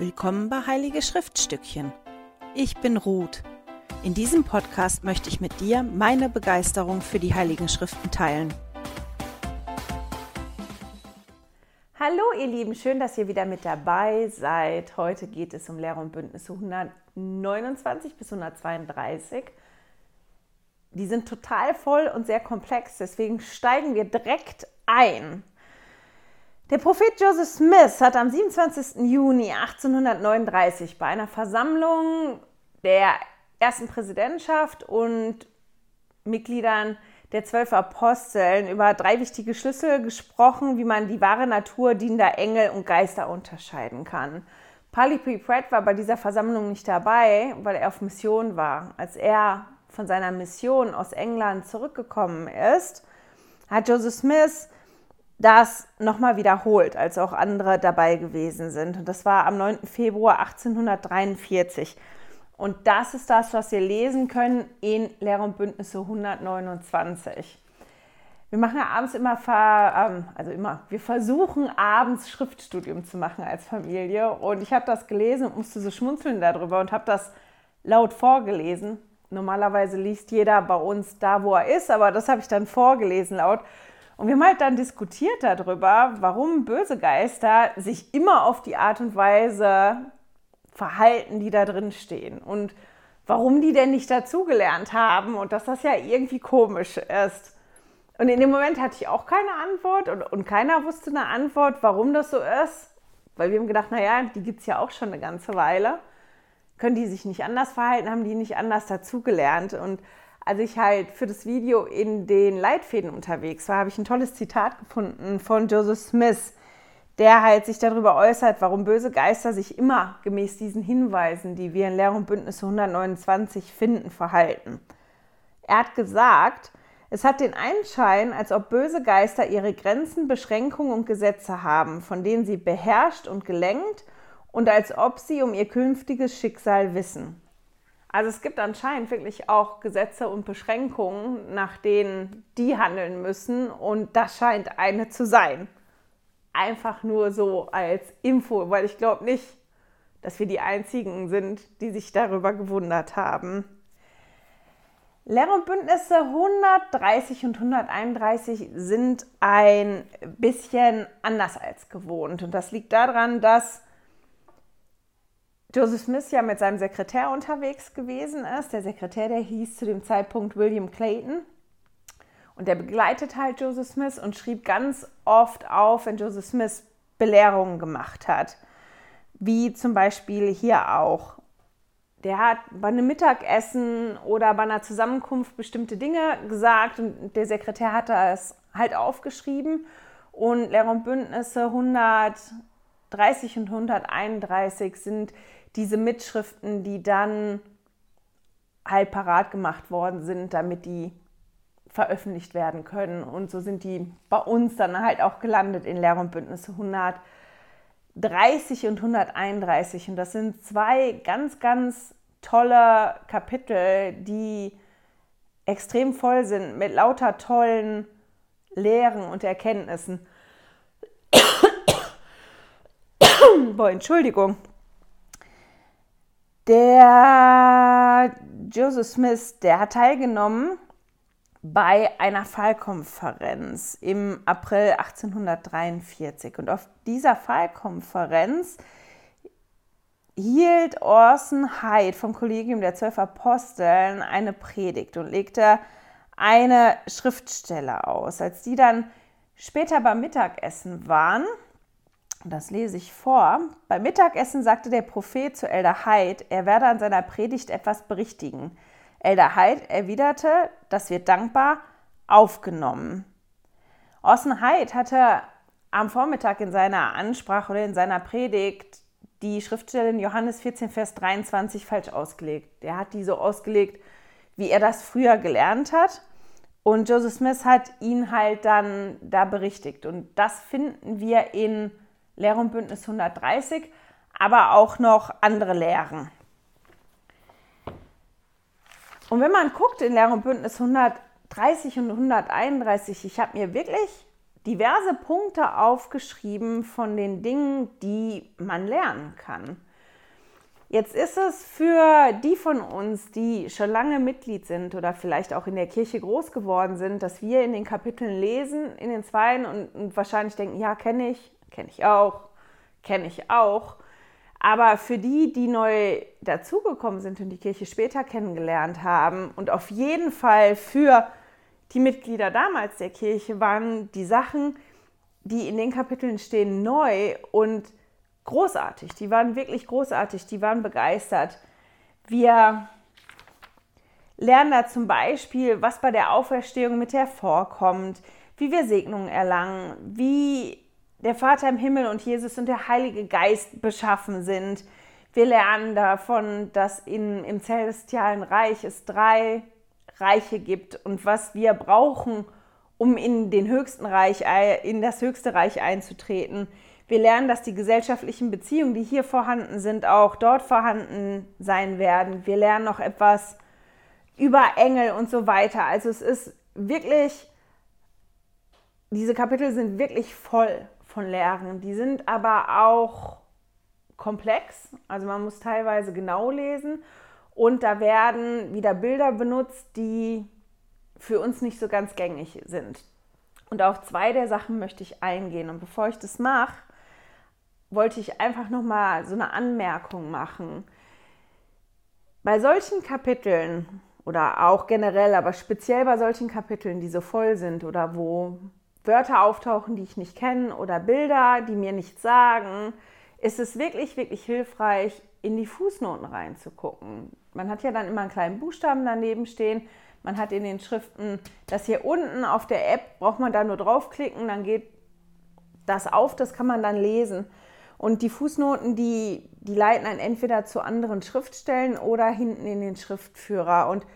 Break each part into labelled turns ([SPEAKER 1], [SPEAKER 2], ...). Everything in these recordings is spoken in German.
[SPEAKER 1] Willkommen bei Heilige Schriftstückchen. Ich bin Ruth. In diesem Podcast möchte ich mit dir meine Begeisterung für die Heiligen Schriften teilen.
[SPEAKER 2] Hallo ihr Lieben, schön, dass ihr wieder mit dabei seid. Heute geht es um Lehre und Bündnisse 129 bis 132. Die sind total voll und sehr komplex, deswegen steigen wir direkt ein. Der Prophet Joseph Smith hat am 27. Juni 1839 bei einer Versammlung der ersten Präsidentschaft und Mitgliedern der zwölf Aposteln über drei wichtige Schlüssel gesprochen, wie man die wahre Natur dienender Engel und Geister unterscheiden kann. Pali P. Pratt war bei dieser Versammlung nicht dabei, weil er auf Mission war. Als er von seiner Mission aus England zurückgekommen ist, hat Joseph Smith das nochmal wiederholt, als auch andere dabei gewesen sind. Und das war am 9. Februar 1843. Und das ist das, was wir lesen können in Lehre und Bündnisse 129. Wir machen ja abends immer, ähm, also immer, wir versuchen abends Schriftstudium zu machen als Familie. Und ich habe das gelesen und musste so schmunzeln darüber und habe das laut vorgelesen. Normalerweise liest jeder bei uns da, wo er ist, aber das habe ich dann vorgelesen laut. Und wir haben halt dann diskutiert darüber, warum böse Geister sich immer auf die Art und Weise verhalten, die da drin stehen. Und warum die denn nicht dazugelernt haben und dass das ja irgendwie komisch ist. Und in dem Moment hatte ich auch keine Antwort und, und keiner wusste eine Antwort, warum das so ist. Weil wir haben gedacht, naja, die gibt es ja auch schon eine ganze Weile. Können die sich nicht anders verhalten, haben die nicht anders dazugelernt. Und als ich halt für das Video in den Leitfäden unterwegs war, habe ich ein tolles Zitat gefunden von Joseph Smith, der halt sich darüber äußert, warum böse Geister sich immer gemäß diesen Hinweisen, die wir in Lehre und Bündnisse 129 finden, verhalten. Er hat gesagt, es hat den Einschein, als ob böse Geister ihre Grenzen, Beschränkungen und Gesetze haben, von denen sie beherrscht und gelenkt und als ob sie um ihr künftiges Schicksal wissen. Also es gibt anscheinend wirklich auch Gesetze und Beschränkungen, nach denen die handeln müssen und das scheint eine zu sein. Einfach nur so als Info, weil ich glaube nicht, dass wir die Einzigen sind, die sich darüber gewundert haben. Lehre und Bündnisse 130 und 131 sind ein bisschen anders als gewohnt. Und das liegt daran, dass Joseph Smith ja mit seinem Sekretär unterwegs gewesen ist. Der Sekretär, der hieß zu dem Zeitpunkt William Clayton. Und der begleitet halt Joseph Smith und schrieb ganz oft auf, wenn Joseph Smith Belehrungen gemacht hat. Wie zum Beispiel hier auch. Der hat bei einem Mittagessen oder bei einer Zusammenkunft bestimmte Dinge gesagt und der Sekretär hat das halt aufgeschrieben. Und Lehrer und Bündnisse 130 und 131 sind diese Mitschriften, die dann halt parat gemacht worden sind, damit die veröffentlicht werden können. Und so sind die bei uns dann halt auch gelandet in Lehre und Bündnisse 130 und 131. Und das sind zwei ganz, ganz tolle Kapitel, die extrem voll sind mit lauter tollen Lehren und Erkenntnissen. Boah, Entschuldigung. Der Joseph Smith, der hat teilgenommen bei einer Fallkonferenz im April 1843. Und auf dieser Fallkonferenz hielt Orson Hyde vom Kollegium der Zwölf Aposteln eine Predigt und legte eine Schriftstelle aus. Als die dann später beim Mittagessen waren, das lese ich vor. Beim Mittagessen sagte der Prophet zu Elder Hyde, er werde an seiner Predigt etwas berichtigen. Elder Hyde erwiderte, das wird dankbar aufgenommen. Orson Hyde hatte am Vormittag in seiner Ansprache oder in seiner Predigt die Schriftstelle Johannes 14, Vers 23 falsch ausgelegt. Er hat die so ausgelegt, wie er das früher gelernt hat. Und Joseph Smith hat ihn halt dann da berichtigt. Und das finden wir in Lehre und Bündnis 130, aber auch noch andere Lehren. Und wenn man guckt in Lehre und Bündnis 130 und 131, ich habe mir wirklich diverse Punkte aufgeschrieben von den Dingen, die man lernen kann. Jetzt ist es für die von uns, die schon lange Mitglied sind oder vielleicht auch in der Kirche groß geworden sind, dass wir in den Kapiteln lesen, in den Zweien und, und wahrscheinlich denken, ja, kenne ich, kenne ich auch, kenne ich auch. Aber für die, die neu dazugekommen sind und die Kirche später kennengelernt haben und auf jeden Fall für die Mitglieder damals der Kirche waren die Sachen, die in den Kapiteln stehen, neu und großartig. Die waren wirklich großartig, die waren begeistert. Wir lernen da zum Beispiel, was bei der Auferstehung mit hervorkommt, wie wir Segnungen erlangen, wie der Vater im Himmel und Jesus und der Heilige Geist beschaffen sind. Wir lernen davon, dass in, im celestialen Reich es drei Reiche gibt und was wir brauchen, um in den höchsten Reich, in das höchste Reich einzutreten. Wir lernen, dass die gesellschaftlichen Beziehungen, die hier vorhanden sind, auch dort vorhanden sein werden. Wir lernen noch etwas über Engel und so weiter. Also es ist wirklich, diese Kapitel sind wirklich voll von Lehren. Die sind aber auch komplex. Also man muss teilweise genau lesen. Und da werden wieder Bilder benutzt, die für uns nicht so ganz gängig sind. Und auf zwei der Sachen möchte ich eingehen. Und bevor ich das mache, wollte ich einfach noch mal so eine Anmerkung machen. Bei solchen Kapiteln oder auch generell, aber speziell bei solchen Kapiteln, die so voll sind oder wo Wörter auftauchen, die ich nicht kenne oder Bilder, die mir nichts sagen, ist es wirklich, wirklich hilfreich, in die Fußnoten reinzugucken. Man hat ja dann immer einen kleinen Buchstaben daneben stehen. Man hat in den Schriften das hier unten auf der App, braucht man da nur draufklicken, dann geht das auf, das kann man dann lesen. Und die Fußnoten, die, die leiten einen entweder zu anderen Schriftstellen oder hinten in den Schriftführer. Und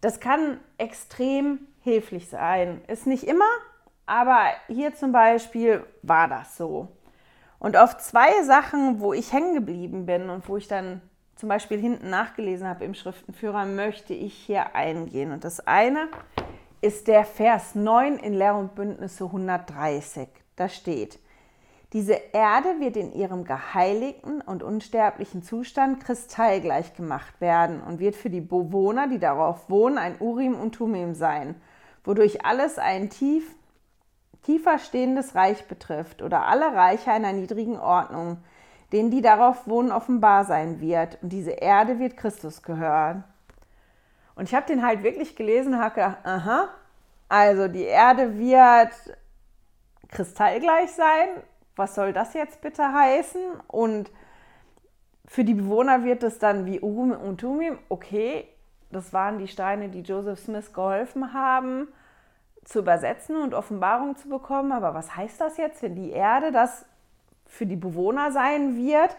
[SPEAKER 2] das kann extrem hilflich sein. Ist nicht immer, aber hier zum Beispiel war das so. Und auf zwei Sachen, wo ich hängen geblieben bin und wo ich dann zum Beispiel hinten nachgelesen habe im Schriftenführer, möchte ich hier eingehen. Und das eine ist der Vers 9 in Lehr und Bündnisse 130. Da steht, diese Erde wird in ihrem geheiligten und unsterblichen Zustand kristallgleich gemacht werden und wird für die Bewohner, die darauf wohnen, ein Urim und Tumim sein, wodurch alles ein tief, tiefer stehendes Reich betrifft oder alle Reiche einer niedrigen Ordnung, denen die darauf wohnen, offenbar sein wird. Und diese Erde wird Christus gehören. Und ich habe den halt wirklich gelesen gedacht, aha, also die Erde wird kristallgleich sein was soll das jetzt bitte heißen? Und für die Bewohner wird es dann wie Urum und Tumim, okay, das waren die Steine, die Joseph Smith geholfen haben, zu übersetzen und Offenbarung zu bekommen. Aber was heißt das jetzt, wenn die Erde das für die Bewohner sein wird?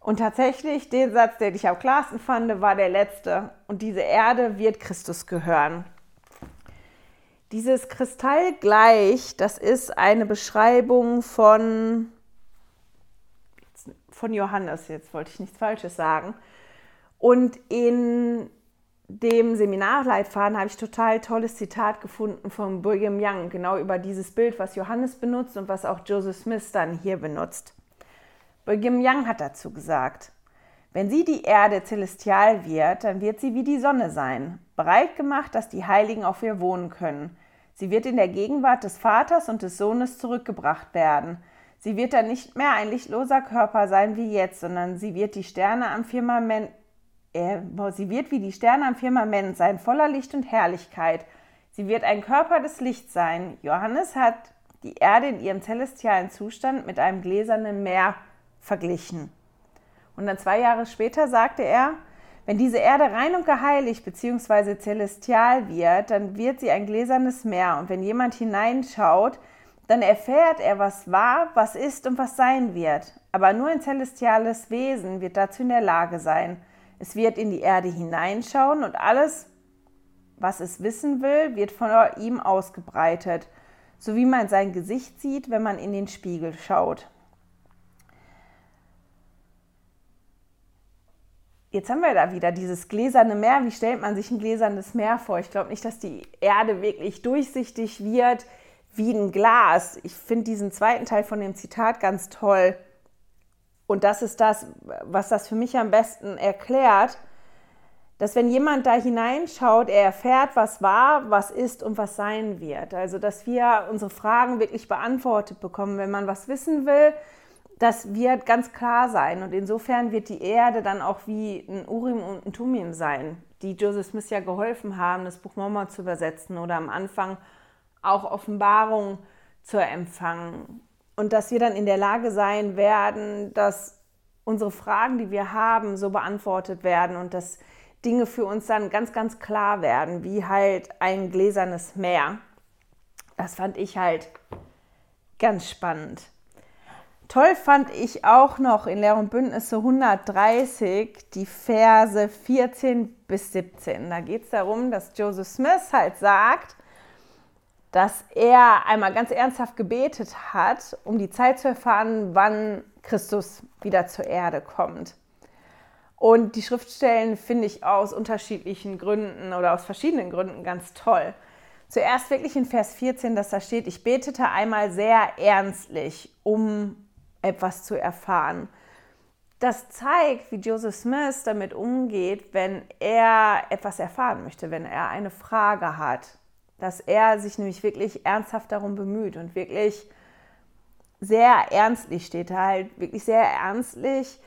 [SPEAKER 2] Und tatsächlich, den Satz, den ich am klarsten fand, war der letzte. Und diese Erde wird Christus gehören. Dieses Kristallgleich, das ist eine Beschreibung von, von Johannes, jetzt wollte ich nichts Falsches sagen. Und in dem Seminarleitfaden habe ich total tolles Zitat gefunden von Brigham Young, genau über dieses Bild, was Johannes benutzt und was auch Joseph Smith dann hier benutzt. Brigham Young hat dazu gesagt, wenn sie die Erde celestial wird, dann wird sie wie die Sonne sein, bereit gemacht, dass die Heiligen auf ihr wohnen können. Sie wird in der Gegenwart des Vaters und des Sohnes zurückgebracht werden. Sie wird dann nicht mehr ein lichtloser Körper sein wie jetzt, sondern sie wird die Sterne am Firmament äh, sie wird wie die Sterne am Firmament sein, voller Licht und Herrlichkeit. Sie wird ein Körper des Lichts sein. Johannes hat die Erde in ihrem celestialen Zustand mit einem gläsernen Meer verglichen. Und dann zwei Jahre später sagte er, wenn diese Erde rein und geheiligt bzw. celestial wird, dann wird sie ein gläsernes Meer. Und wenn jemand hineinschaut, dann erfährt er, was war, was ist und was sein wird. Aber nur ein celestiales Wesen wird dazu in der Lage sein. Es wird in die Erde hineinschauen und alles, was es wissen will, wird von ihm ausgebreitet, so wie man sein Gesicht sieht, wenn man in den Spiegel schaut. Jetzt haben wir da wieder dieses gläserne Meer. Wie stellt man sich ein gläsernes Meer vor? Ich glaube nicht, dass die Erde wirklich durchsichtig wird wie ein Glas. Ich finde diesen zweiten Teil von dem Zitat ganz toll. Und das ist das, was das für mich am besten erklärt, dass wenn jemand da hineinschaut, er erfährt, was war, was ist und was sein wird. Also, dass wir unsere Fragen wirklich beantwortet bekommen. Wenn man was wissen will, das wird ganz klar sein. Und insofern wird die Erde dann auch wie ein Urim und ein Tumim sein, die Joseph Smith ja geholfen haben, das Buch Mormon zu übersetzen oder am Anfang auch Offenbarung zu empfangen. Und dass wir dann in der Lage sein werden, dass unsere Fragen, die wir haben, so beantwortet werden und dass Dinge für uns dann ganz, ganz klar werden, wie halt ein gläsernes Meer. Das fand ich halt ganz spannend. Toll fand ich auch noch in Lehr und Bündnisse 130 die Verse 14 bis 17. Da geht es darum, dass Joseph Smith halt sagt, dass er einmal ganz ernsthaft gebetet hat, um die Zeit zu erfahren, wann Christus wieder zur Erde kommt. Und die Schriftstellen finde ich aus unterschiedlichen Gründen oder aus verschiedenen Gründen ganz toll. Zuerst wirklich in Vers 14, dass da steht, ich betete einmal sehr ernstlich, um etwas zu erfahren. Das zeigt, wie Joseph Smith damit umgeht, wenn er etwas erfahren möchte, wenn er eine Frage hat. Dass er sich nämlich wirklich ernsthaft darum bemüht und wirklich sehr ernstlich steht er halt, wirklich sehr ernstlich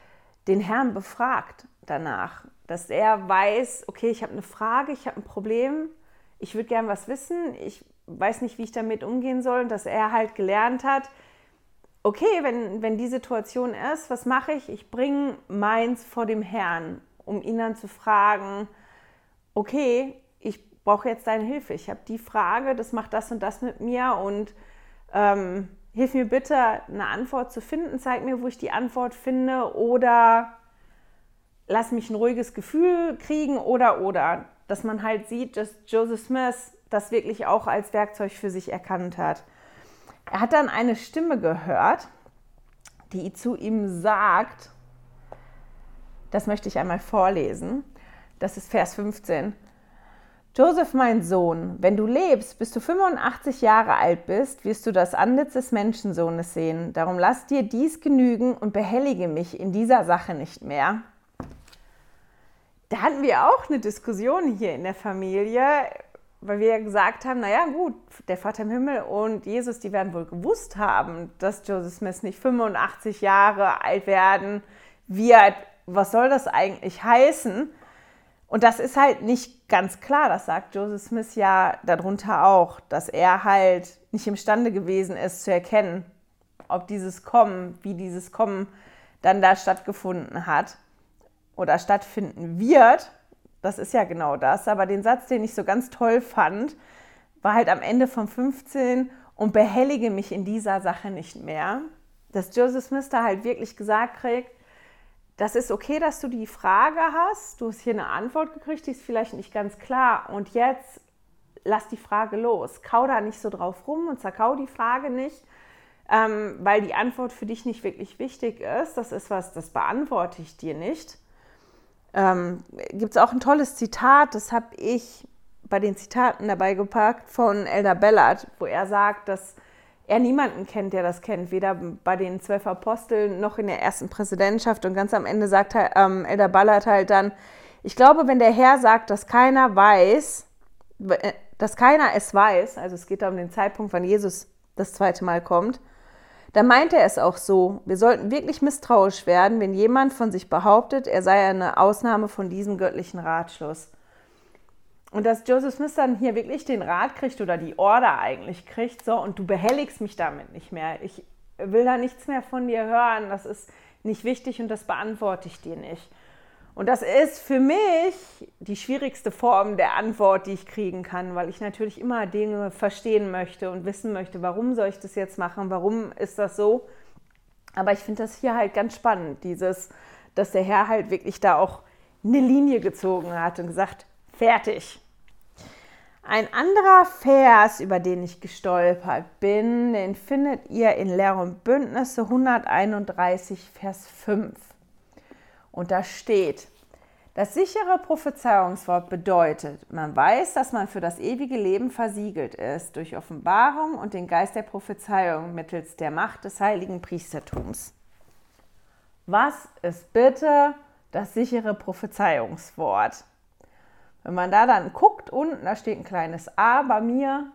[SPEAKER 2] den Herrn befragt danach, dass er weiß, okay, ich habe eine Frage, ich habe ein Problem, ich würde gern was wissen, ich weiß nicht, wie ich damit umgehen soll und dass er halt gelernt hat, okay, wenn, wenn die Situation ist, was mache ich? Ich bringe meins vor dem Herrn, um ihn dann zu fragen, okay, brauche jetzt deine Hilfe, ich habe die Frage, das macht das und das mit mir und ähm, hilf mir bitte, eine Antwort zu finden, zeig mir, wo ich die Antwort finde oder lass mich ein ruhiges Gefühl kriegen oder oder. Dass man halt sieht, dass Joseph Smith das wirklich auch als Werkzeug für sich erkannt hat. Er hat dann eine Stimme gehört, die zu ihm sagt, das möchte ich einmal vorlesen, das ist Vers 15. Joseph, mein Sohn, wenn du lebst, bis du 85 Jahre alt bist, wirst du das Antlitz des Menschensohnes sehen. Darum lass dir dies genügen und behellige mich in dieser Sache nicht mehr. Da hatten wir auch eine Diskussion hier in der Familie, weil wir gesagt haben, naja gut, der Vater im Himmel und Jesus, die werden wohl gewusst haben, dass Joseph Smith nicht 85 Jahre alt werden wird. Was soll das eigentlich heißen? Und das ist halt nicht ganz klar, das sagt Joseph Smith ja darunter auch, dass er halt nicht imstande gewesen ist zu erkennen, ob dieses Kommen, wie dieses Kommen dann da stattgefunden hat oder stattfinden wird. Das ist ja genau das. Aber den Satz, den ich so ganz toll fand, war halt am Ende von 15 und behellige mich in dieser Sache nicht mehr. Dass Joseph Smith da halt wirklich gesagt kriegt, das ist okay, dass du die Frage hast. Du hast hier eine Antwort gekriegt, die ist vielleicht nicht ganz klar. Und jetzt lass die Frage los. Kau da nicht so drauf rum und zerkau die Frage nicht, ähm, weil die Antwort für dich nicht wirklich wichtig ist. Das ist was, das beantworte ich dir nicht. Ähm, Gibt es auch ein tolles Zitat, das habe ich bei den Zitaten dabei gepackt von Elder Bellard, wo er sagt, dass er niemanden kennt, der das kennt, weder bei den zwölf Aposteln noch in der ersten Präsidentschaft. Und ganz am Ende sagt ähm, Elder Ballard halt dann, ich glaube, wenn der Herr sagt, dass keiner weiß, äh, dass keiner es weiß, also es geht da um den Zeitpunkt, wann Jesus das zweite Mal kommt, dann meint er es auch so. Wir sollten wirklich misstrauisch werden, wenn jemand von sich behauptet, er sei eine Ausnahme von diesem göttlichen Ratschluss. Und dass Joseph Smith dann hier wirklich den Rat kriegt oder die Order eigentlich kriegt, so, und du behelligst mich damit nicht mehr. Ich will da nichts mehr von dir hören, das ist nicht wichtig und das beantworte ich dir nicht. Und das ist für mich die schwierigste Form der Antwort, die ich kriegen kann, weil ich natürlich immer Dinge verstehen möchte und wissen möchte, warum soll ich das jetzt machen, warum ist das so. Aber ich finde das hier halt ganz spannend, dieses, dass der Herr halt wirklich da auch eine Linie gezogen hat und gesagt, fertig. Ein anderer Vers, über den ich gestolpert bin, den findet ihr in Lehr und Bündnisse 131, Vers 5. Und da steht, das sichere Prophezeiungswort bedeutet, man weiß, dass man für das ewige Leben versiegelt ist durch Offenbarung und den Geist der Prophezeiung mittels der Macht des heiligen Priestertums. Was ist bitte das sichere Prophezeiungswort? Wenn man da dann guckt, unten, da steht ein kleines A bei mir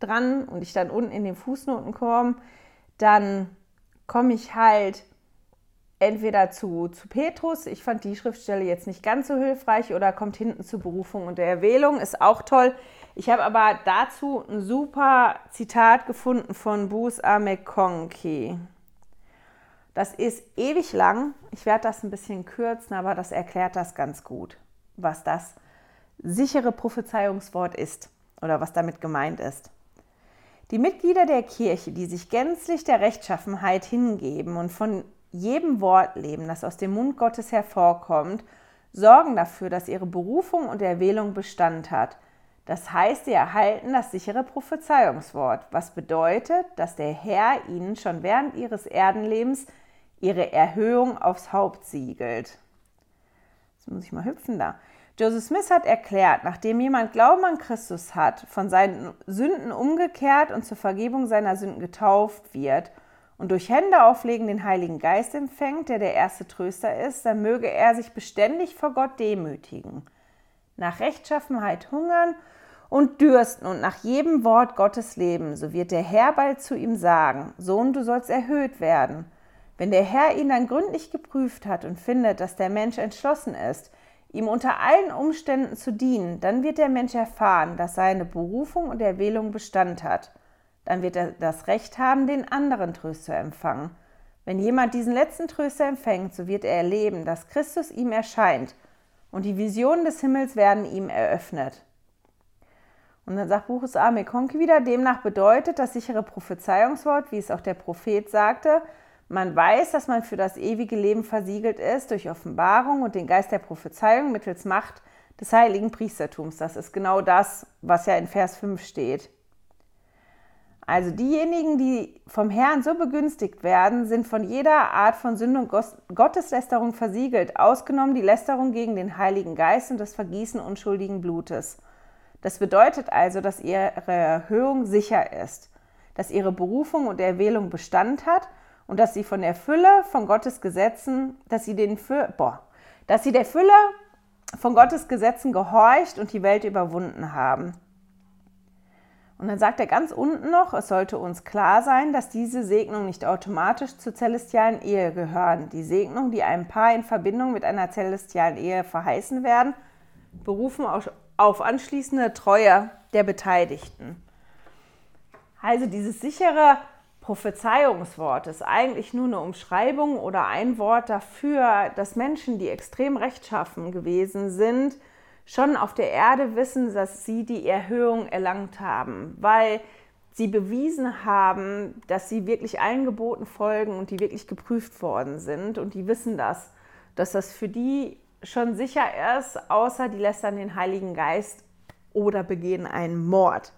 [SPEAKER 2] dran und ich dann unten in den Fußnoten komme, dann komme ich halt entweder zu, zu Petrus, ich fand die Schriftstelle jetzt nicht ganz so hilfreich, oder kommt hinten zu Berufung und der Erwählung, ist auch toll. Ich habe aber dazu ein super Zitat gefunden von Bruce A. McConkie. Das ist ewig lang. Ich werde das ein bisschen kürzen, aber das erklärt das ganz gut, was das sichere Prophezeiungswort ist oder was damit gemeint ist. Die Mitglieder der Kirche, die sich gänzlich der Rechtschaffenheit hingeben und von jedem Wort leben, das aus dem Mund Gottes hervorkommt, sorgen dafür, dass ihre Berufung und Erwählung Bestand hat. Das heißt, sie erhalten das sichere Prophezeiungswort, was bedeutet, dass der Herr ihnen schon während ihres Erdenlebens ihre Erhöhung aufs Haupt siegelt. Jetzt muss ich mal hüpfen da. Joseph Smith hat erklärt, nachdem jemand Glauben an Christus hat, von seinen Sünden umgekehrt und zur Vergebung seiner Sünden getauft wird und durch Händeauflegen den Heiligen Geist empfängt, der der erste Tröster ist, dann möge er sich beständig vor Gott demütigen, nach Rechtschaffenheit hungern und dürsten und nach jedem Wort Gottes leben, so wird der Herr bald zu ihm sagen, Sohn, du sollst erhöht werden. Wenn der Herr ihn dann gründlich geprüft hat und findet, dass der Mensch entschlossen ist, ihm unter allen Umständen zu dienen, dann wird der Mensch erfahren, dass seine Berufung und Erwählung Bestand hat. Dann wird er das Recht haben, den anderen Tröster zu empfangen. Wenn jemand diesen letzten Tröster empfängt, so wird er erleben, dass Christus ihm erscheint und die Visionen des Himmels werden ihm eröffnet. Und dann sagt Buches A. Mekonki wieder, demnach bedeutet das sichere Prophezeiungswort, wie es auch der Prophet sagte, man weiß, dass man für das ewige Leben versiegelt ist durch Offenbarung und den Geist der Prophezeiung mittels Macht des heiligen Priestertums. Das ist genau das, was ja in Vers 5 steht. Also diejenigen, die vom Herrn so begünstigt werden, sind von jeder Art von Sünde und Gotteslästerung versiegelt, ausgenommen die Lästerung gegen den Heiligen Geist und das Vergießen unschuldigen Blutes. Das bedeutet also, dass ihre Erhöhung sicher ist, dass ihre Berufung und Erwählung Bestand hat und dass sie von der Fülle von Gottes Gesetzen, dass sie den boah, dass sie der Fülle von Gottes Gesetzen gehorcht und die Welt überwunden haben. Und dann sagt er ganz unten noch, es sollte uns klar sein, dass diese Segnungen nicht automatisch zur celestialen Ehe gehören. Die Segnungen, die einem Paar in Verbindung mit einer celestialen Ehe verheißen werden, berufen auf anschließende Treue der Beteiligten. Also dieses sichere Prophezeiungswort ist eigentlich nur eine Umschreibung oder ein Wort dafür, dass Menschen, die extrem rechtschaffen gewesen sind, schon auf der Erde wissen, dass sie die Erhöhung erlangt haben, weil sie bewiesen haben, dass sie wirklich allen Geboten folgen und die wirklich geprüft worden sind. Und die wissen das, dass das für die schon sicher ist, außer die lästern den Heiligen Geist oder begehen einen Mord.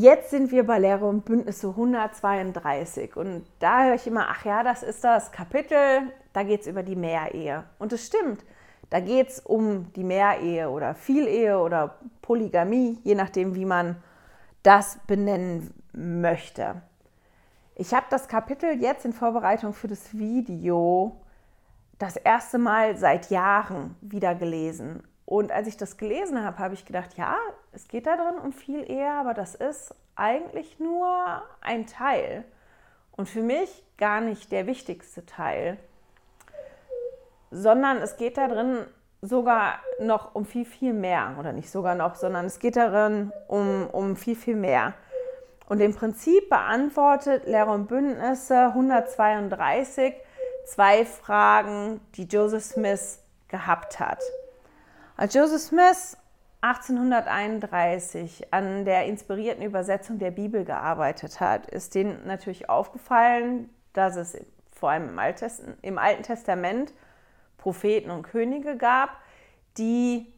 [SPEAKER 2] Jetzt sind wir bei Lehre und Bündnisse 132 und da höre ich immer, ach ja, das ist das Kapitel, da geht es über die Mehrehe. Und es stimmt, da geht es um die Mehrehe oder Vielehe oder Polygamie, je nachdem, wie man das benennen möchte. Ich habe das Kapitel jetzt in Vorbereitung für das Video das erste Mal seit Jahren wieder gelesen und als ich das gelesen habe, habe ich gedacht, ja, es geht da drin um viel eher, aber das ist eigentlich nur ein Teil. Und für mich gar nicht der wichtigste Teil, sondern es geht da drin sogar noch um viel, viel mehr. Oder nicht sogar noch, sondern es geht darin um, um viel, viel mehr. Und im Prinzip beantwortet Lehrer und Bündnisse 132 zwei Fragen, die Joseph Smith gehabt hat. Als Joseph Smith 1831 an der inspirierten Übersetzung der Bibel gearbeitet hat, ist denen natürlich aufgefallen, dass es vor allem im, Alten Testament Propheten und Könige gab, die,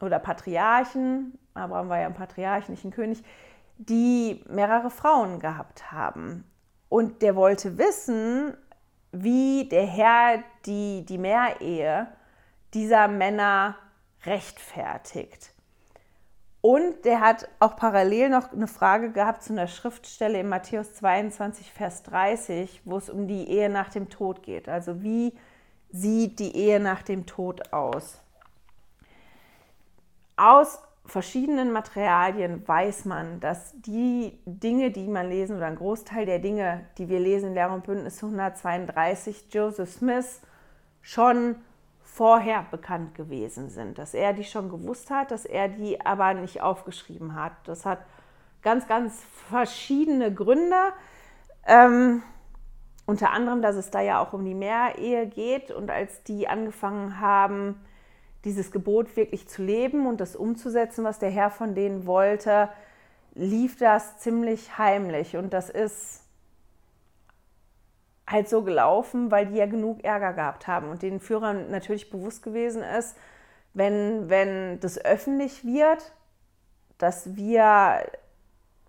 [SPEAKER 2] oder Patriarchen, Abraham war ja ein Patriarch, nicht ein König, die mehrere Frauen gehabt haben. Und der wollte wissen, wie der Herr die, die Mehrehe dieser Männer rechtfertigt. Und der hat auch parallel noch eine Frage gehabt zu einer Schriftstelle in Matthäus 22, Vers 30, wo es um die Ehe nach dem Tod geht. Also wie sieht die Ehe nach dem Tod aus? Aus verschiedenen Materialien weiß man, dass die Dinge, die man lesen, oder ein Großteil der Dinge, die wir lesen in Lehre und Bündnis 132, Joseph Smith schon vorher bekannt gewesen sind, dass er die schon gewusst hat, dass er die aber nicht aufgeschrieben hat. Das hat ganz, ganz verschiedene Gründe. Ähm, unter anderem, dass es da ja auch um die Mehrehe geht und als die angefangen haben, dieses Gebot wirklich zu leben und das umzusetzen, was der Herr von denen wollte, lief das ziemlich heimlich. Und das ist halt so gelaufen, weil die ja genug Ärger gehabt haben und den Führern natürlich bewusst gewesen ist, wenn, wenn das öffentlich wird, dass wir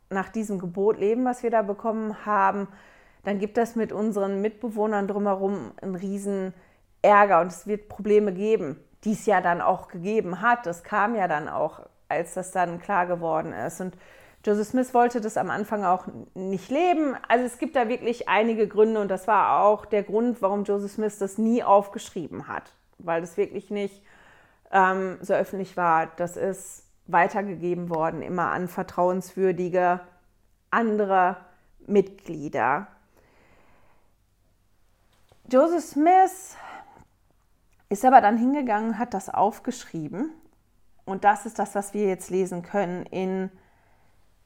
[SPEAKER 2] nach diesem Gebot leben, was wir da bekommen haben, dann gibt das mit unseren Mitbewohnern drumherum einen riesen Ärger und es wird Probleme geben, die es ja dann auch gegeben hat. Das kam ja dann auch, als das dann klar geworden ist. Und Joseph Smith wollte das am Anfang auch nicht leben. Also es gibt da wirklich einige Gründe und das war auch der Grund, warum Joseph Smith das nie aufgeschrieben hat, weil das wirklich nicht ähm, so öffentlich war. Das ist weitergegeben worden, immer an vertrauenswürdige andere Mitglieder. Joseph Smith ist aber dann hingegangen, hat das aufgeschrieben und das ist das, was wir jetzt lesen können in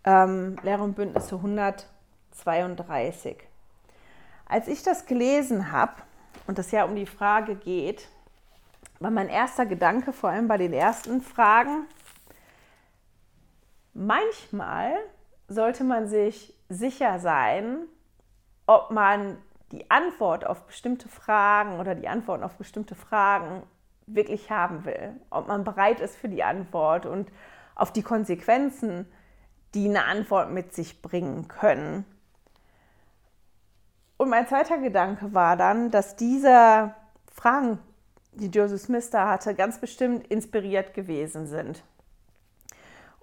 [SPEAKER 2] ähm, Lehre und Bündnisse 132. Als ich das gelesen habe und es ja um die Frage geht, war mein erster Gedanke, vor allem bei den ersten Fragen, manchmal sollte man sich sicher sein, ob man die Antwort auf bestimmte Fragen oder die Antworten auf bestimmte Fragen wirklich haben will, ob man bereit ist für die Antwort und auf die Konsequenzen die eine Antwort mit sich bringen können. Und mein zweiter Gedanke war dann, dass diese Fragen, die Joseph Smith da hatte, ganz bestimmt inspiriert gewesen sind.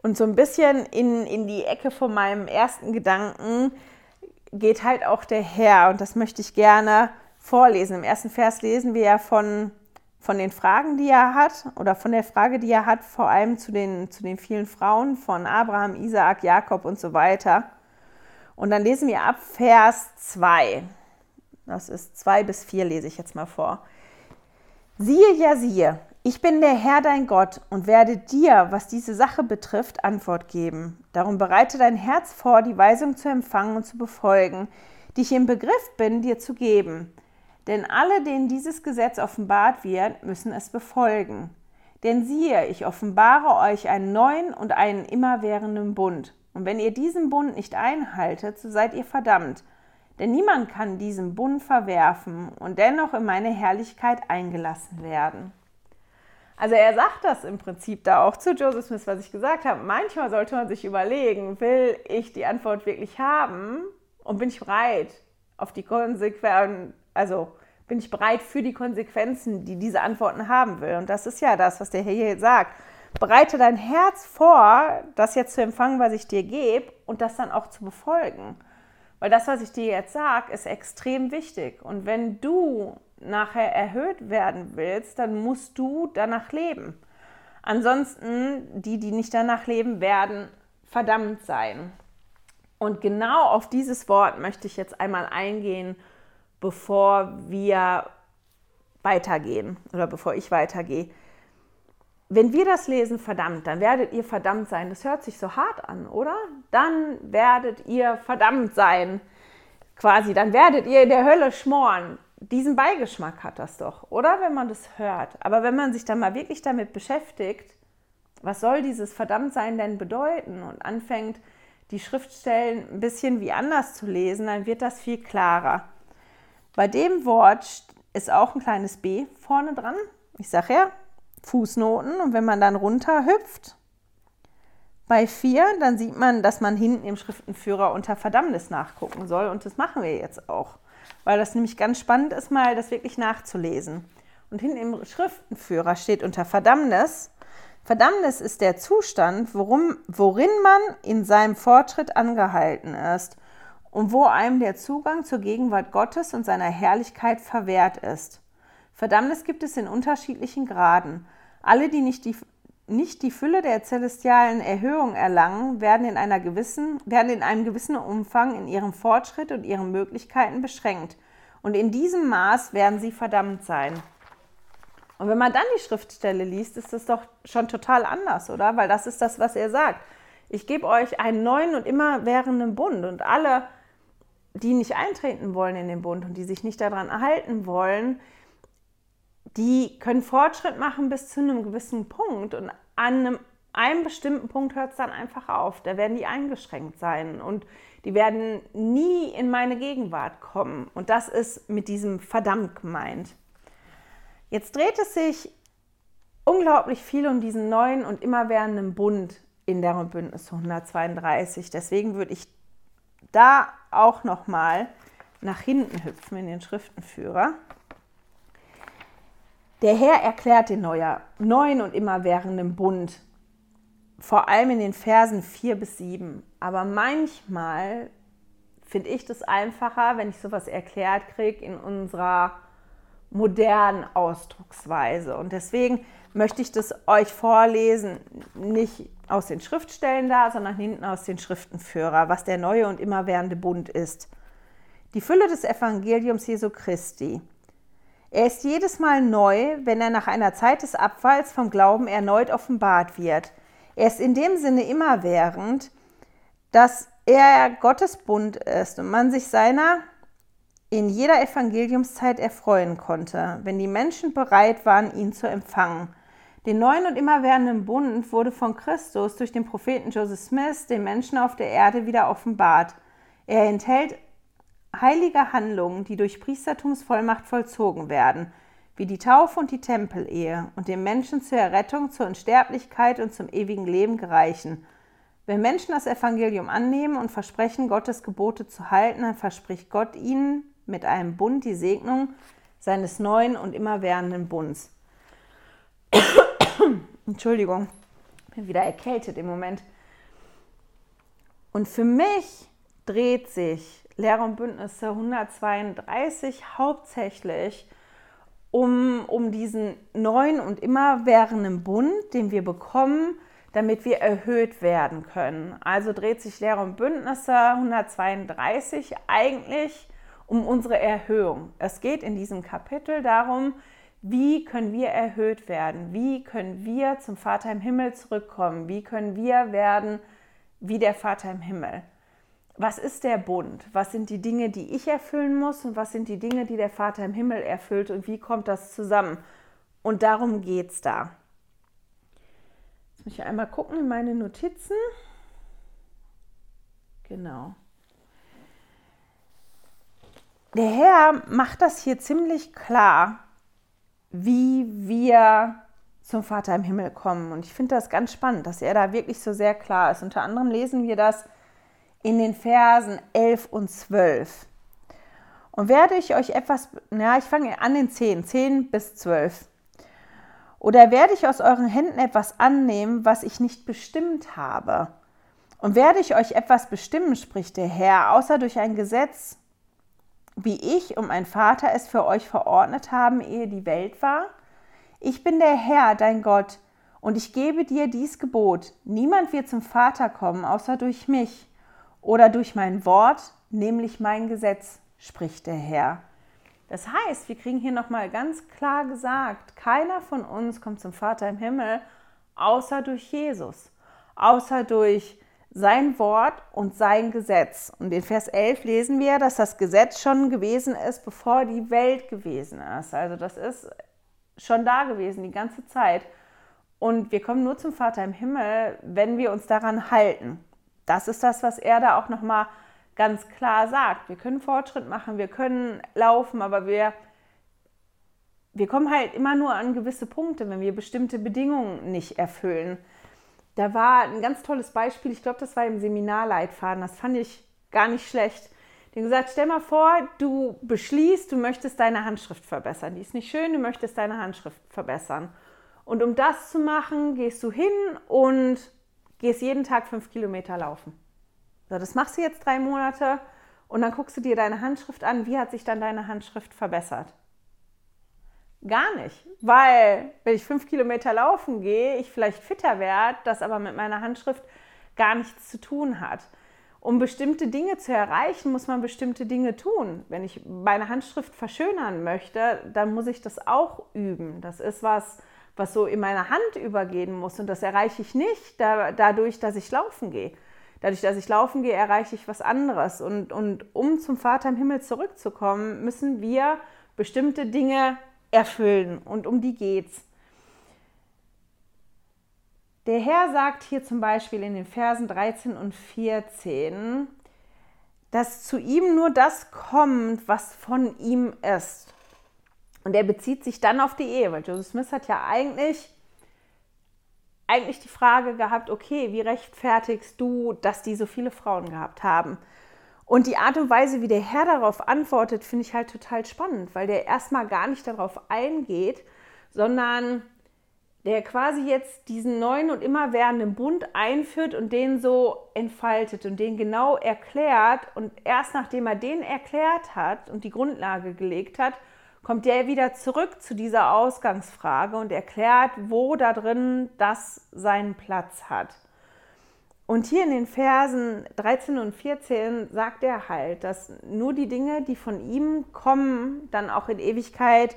[SPEAKER 2] Und so ein bisschen in, in die Ecke von meinem ersten Gedanken geht halt auch der Herr. Und das möchte ich gerne vorlesen. Im ersten Vers lesen wir ja von von den Fragen, die er hat, oder von der Frage, die er hat, vor allem zu den, zu den vielen Frauen von Abraham, Isaak, Jakob und so weiter. Und dann lesen wir ab Vers 2. Das ist 2 bis 4, lese ich jetzt mal vor. Siehe ja, siehe, ich bin der Herr dein Gott und werde dir, was diese Sache betrifft, Antwort geben. Darum bereite dein Herz vor, die Weisung zu empfangen und zu befolgen, die ich im Begriff bin, dir zu geben. Denn alle, denen dieses Gesetz offenbart wird, müssen es befolgen. Denn siehe, ich offenbare euch einen neuen und einen immerwährenden Bund. Und wenn ihr diesen Bund nicht einhaltet, so seid ihr verdammt. Denn niemand kann diesen Bund verwerfen und dennoch in meine Herrlichkeit eingelassen werden. Also er sagt das im Prinzip da auch zu Joseph Smith, was ich gesagt habe. Manchmal sollte man sich überlegen, will ich die Antwort wirklich haben und bin ich bereit auf die Konsequenzen also bin ich bereit für die Konsequenzen, die diese Antworten haben will. Und das ist ja das, was der Herr hier sagt. Bereite dein Herz vor, das jetzt zu empfangen, was ich dir gebe und das dann auch zu befolgen. Weil das, was ich dir jetzt sage, ist extrem wichtig. Und wenn du nachher erhöht werden willst, dann musst du danach leben. Ansonsten, die, die nicht danach leben, werden verdammt sein. Und genau auf dieses Wort möchte ich jetzt einmal eingehen bevor wir weitergehen oder bevor ich weitergehe. Wenn wir das lesen, verdammt, dann werdet ihr verdammt sein. Das hört sich so hart an, oder? Dann werdet ihr verdammt sein. Quasi, dann werdet ihr in der Hölle schmoren. Diesen Beigeschmack hat das doch, oder? Wenn man das hört. Aber wenn man sich dann mal wirklich damit beschäftigt, was soll dieses Verdammtsein denn bedeuten und anfängt, die Schriftstellen ein bisschen wie anders zu lesen, dann wird das viel klarer. Bei dem Wort ist auch ein kleines B vorne dran. Ich sage ja, Fußnoten. Und wenn man dann runter hüpft, bei 4, dann sieht man, dass man hinten im Schriftenführer unter Verdammnis nachgucken soll. Und das machen wir jetzt auch, weil das nämlich ganz spannend ist, mal das wirklich nachzulesen. Und hinten im Schriftenführer steht unter Verdammnis
[SPEAKER 1] Verdammnis ist der Zustand, worum, worin man in seinem Fortschritt angehalten ist und wo einem der Zugang zur Gegenwart Gottes und seiner Herrlichkeit verwehrt ist. Verdammnis gibt es in unterschiedlichen Graden. Alle, die nicht die, nicht die Fülle der celestialen Erhöhung erlangen, werden in, einer gewissen, werden in einem gewissen Umfang in ihrem Fortschritt und ihren Möglichkeiten beschränkt. Und in diesem Maß werden sie verdammt sein. Und wenn man dann die Schriftstelle liest, ist das doch schon total anders, oder? Weil das ist das, was er sagt. Ich gebe euch einen neuen und immerwährenden Bund und alle, die nicht eintreten wollen in den Bund und die sich nicht daran erhalten wollen, die können Fortschritt machen bis zu einem gewissen Punkt und an einem, einem bestimmten Punkt hört es dann einfach auf. Da werden die eingeschränkt sein und die werden nie in meine Gegenwart kommen. Und das ist mit diesem verdammt gemeint. Jetzt dreht es sich unglaublich viel um diesen neuen und immerwährenden Bund in der Bündnis 132. Deswegen würde ich da auch noch mal nach hinten hüpfen in den Schriftenführer. Der Herr erklärt den neuer, neuen und immerwährenden Bund, vor allem in den Versen 4 bis 7. Aber manchmal finde ich das einfacher, wenn ich sowas erklärt kriege in unserer modernen Ausdrucksweise. Und deswegen möchte ich das euch vorlesen, nicht aus den Schriftstellen da, sondern hinten aus den Schriftenführer, was der neue und immerwährende Bund ist. Die Fülle des Evangeliums Jesu Christi. Er ist jedes Mal neu, wenn er nach einer Zeit des Abfalls vom Glauben erneut offenbart wird. Er ist in dem Sinne immerwährend, dass er Gottes Bund ist und man sich seiner in jeder Evangeliumszeit erfreuen konnte, wenn die Menschen bereit waren, ihn zu empfangen. Den neuen und immerwährenden Bund wurde von Christus durch den Propheten Joseph Smith den Menschen auf der Erde wieder offenbart. Er enthält heilige Handlungen, die durch Priestertumsvollmacht vollzogen werden, wie die Taufe und die Tempelehe und den Menschen zur Errettung, zur Unsterblichkeit und zum ewigen Leben gereichen. Wenn Menschen das Evangelium annehmen und versprechen, Gottes Gebote zu halten, dann verspricht Gott ihnen mit einem Bund die Segnung seines neuen und immerwährenden Bunds. Entschuldigung, bin wieder erkältet im Moment. Und für mich dreht sich Lehre und Bündnisse 132 hauptsächlich um, um diesen neuen und immerwährenden Bund, den wir bekommen, damit wir erhöht werden können. Also dreht sich Lehre und Bündnisse 132 eigentlich um unsere Erhöhung. Es geht in diesem Kapitel darum, wie können wir erhöht werden? Wie können wir zum Vater im Himmel zurückkommen? Wie können wir werden wie der Vater im Himmel? Was ist der Bund? Was sind die Dinge, die ich erfüllen muss und was sind die Dinge, die der Vater im Himmel erfüllt und wie kommt das zusammen? Und darum geht es da. Jetzt muss ich einmal gucken in meine Notizen. Genau der Herr macht das hier ziemlich klar, wie wir zum Vater im Himmel kommen. Und ich finde das ganz spannend, dass er da wirklich so sehr klar ist. Unter anderem lesen wir das in den Versen 11 und 12. Und werde ich euch etwas, ja, ich fange an in 10, 10 bis 12. Oder werde ich aus euren Händen etwas annehmen, was ich nicht bestimmt habe? Und werde ich euch etwas bestimmen, spricht der Herr, außer durch ein Gesetz wie ich und mein Vater es für euch verordnet haben, ehe die Welt war? Ich bin der Herr, dein Gott, und ich gebe dir dies Gebot. Niemand wird zum Vater kommen, außer durch mich oder durch mein Wort, nämlich mein Gesetz, spricht der Herr. Das heißt, wir kriegen hier nochmal ganz klar gesagt, keiner von uns kommt zum Vater im Himmel, außer durch Jesus, außer durch sein Wort und sein Gesetz. Und in Vers 11 lesen wir, dass das Gesetz schon gewesen ist, bevor die Welt gewesen ist. Also das ist schon da gewesen die ganze Zeit. Und wir kommen nur zum Vater im Himmel, wenn wir uns daran halten. Das ist das, was er da auch nochmal ganz klar sagt. Wir können Fortschritt machen, wir können laufen, aber wir, wir kommen halt immer nur an gewisse Punkte, wenn wir bestimmte Bedingungen nicht erfüllen. Da war ein ganz tolles Beispiel, ich glaube, das war im Seminarleitfaden, das fand ich gar nicht schlecht. Haben gesagt, stell mal vor, du beschließt, du möchtest deine Handschrift verbessern. Die ist nicht schön, du möchtest deine Handschrift verbessern. Und um das zu machen, gehst du hin und gehst jeden Tag fünf Kilometer laufen. So, das machst du jetzt drei Monate und dann guckst du dir deine Handschrift an. Wie hat sich dann deine Handschrift verbessert? Gar nicht, weil wenn ich fünf Kilometer laufen gehe, ich vielleicht fitter werde, das aber mit meiner Handschrift gar nichts zu tun hat. Um bestimmte Dinge zu erreichen, muss man bestimmte Dinge tun. Wenn ich meine Handschrift verschönern möchte, dann muss ich das auch üben. Das ist was, was so in meine Hand übergehen muss. Und das erreiche ich nicht da, dadurch, dass ich laufen gehe. Dadurch, dass ich laufen gehe, erreiche ich was anderes. Und, und um zum Vater im Himmel zurückzukommen, müssen wir bestimmte Dinge erfüllen. Und um die geht's. Der Herr sagt hier zum Beispiel in den Versen 13 und 14, dass zu ihm nur das kommt, was von ihm ist. Und er bezieht sich dann auf die Ehe, weil Joseph Smith hat ja eigentlich, eigentlich die Frage gehabt, okay, wie rechtfertigst du, dass die so viele Frauen gehabt haben? Und die Art und Weise, wie der Herr darauf antwortet, finde ich halt total spannend, weil der erstmal gar nicht darauf eingeht, sondern der quasi jetzt diesen neuen und immer werdenden Bund einführt und den so entfaltet und den genau erklärt. Und erst nachdem er den erklärt hat und die Grundlage gelegt hat, kommt er wieder zurück zu dieser Ausgangsfrage und erklärt, wo da drin das seinen Platz hat. Und hier in den Versen 13 und 14 sagt er halt, dass nur die Dinge, die von ihm kommen, dann auch in Ewigkeit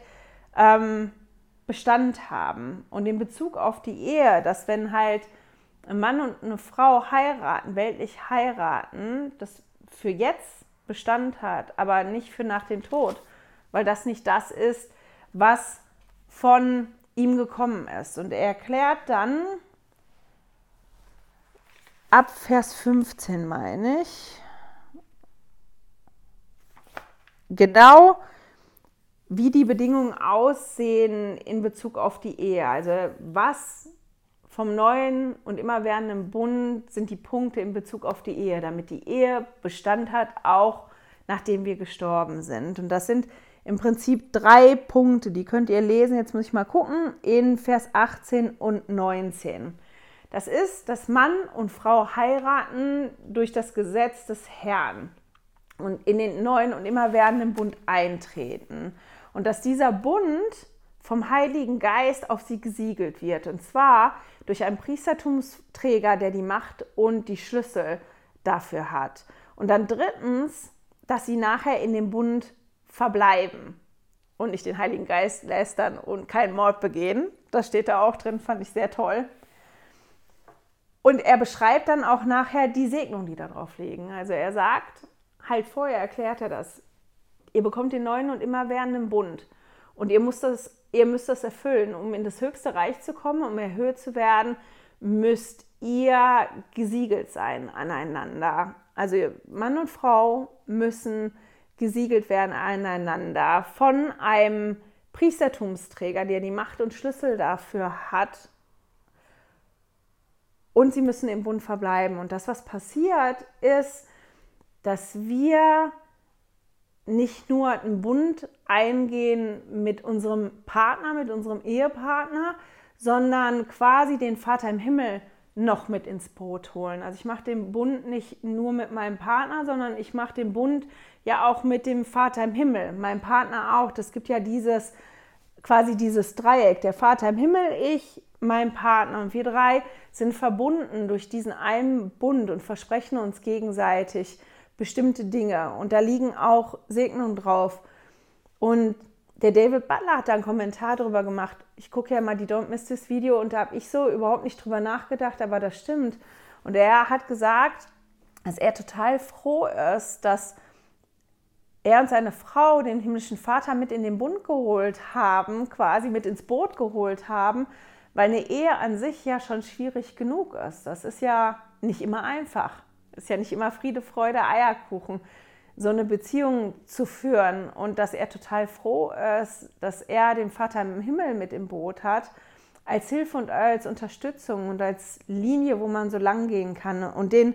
[SPEAKER 1] ähm, Bestand haben. Und in Bezug auf die Ehe, dass wenn halt ein Mann und eine Frau heiraten, weltlich heiraten, das für jetzt Bestand hat, aber nicht für nach dem Tod weil das nicht das ist, was von ihm gekommen ist. Und er erklärt dann ab Vers 15, meine ich, genau, wie die Bedingungen aussehen in Bezug auf die Ehe. Also was vom neuen und immerwährenden Bund sind die Punkte in Bezug auf die Ehe, damit die Ehe Bestand hat, auch nachdem wir gestorben sind. Und das sind im Prinzip drei Punkte, die könnt ihr lesen, jetzt muss ich mal gucken, in Vers 18 und 19. Das ist, dass Mann und Frau heiraten durch das Gesetz des Herrn und in den neuen und immer werdenden Bund eintreten. Und dass dieser Bund vom Heiligen Geist auf sie gesiegelt wird. Und zwar durch einen Priestertumsträger, der die Macht und die Schlüssel dafür hat. Und dann drittens, dass sie nachher in dem Bund verbleiben und nicht den Heiligen Geist lästern und keinen Mord begehen. Das steht da auch drin, fand ich sehr toll. Und er beschreibt dann auch nachher die Segnung, die da drauf liegen. Also er sagt, halt vorher erklärt er das. Ihr bekommt den neuen und immerwährenden Bund. Und ihr müsst, das, ihr müsst das erfüllen. Um in das höchste Reich zu kommen, um erhöht zu werden, müsst ihr gesiegelt sein aneinander. Also Mann und Frau müssen gesiegelt werden aneinander von einem Priestertumsträger, der die Macht und Schlüssel dafür hat. Und sie müssen im Bund verbleiben. Und das, was passiert, ist, dass wir nicht nur einen Bund eingehen mit unserem Partner, mit unserem Ehepartner, sondern quasi den Vater im Himmel noch mit ins Boot holen. Also ich mache den Bund nicht nur mit meinem Partner, sondern ich mache den Bund ja auch mit dem Vater im Himmel, meinem Partner auch. Das gibt ja dieses quasi dieses Dreieck, der Vater im Himmel, ich, mein Partner und wir drei sind verbunden durch diesen einen Bund und versprechen uns gegenseitig bestimmte Dinge und da liegen auch Segnungen drauf. Und der David Butler hat da einen Kommentar darüber gemacht. Ich gucke ja mal die Don't Miss This Video und da habe ich so überhaupt nicht drüber nachgedacht, aber das stimmt. Und er hat gesagt, dass er total froh ist, dass er und seine Frau den himmlischen Vater mit in den Bund geholt haben, quasi mit ins Boot geholt haben, weil eine Ehe an sich ja schon schwierig genug ist. Das ist ja nicht immer einfach. Ist ja nicht immer Friede, Freude, Eierkuchen, so eine Beziehung zu führen. Und dass er total froh ist, dass er den Vater im Himmel mit im Boot hat, als Hilfe und als Unterstützung und als Linie, wo man so lang gehen kann. Und den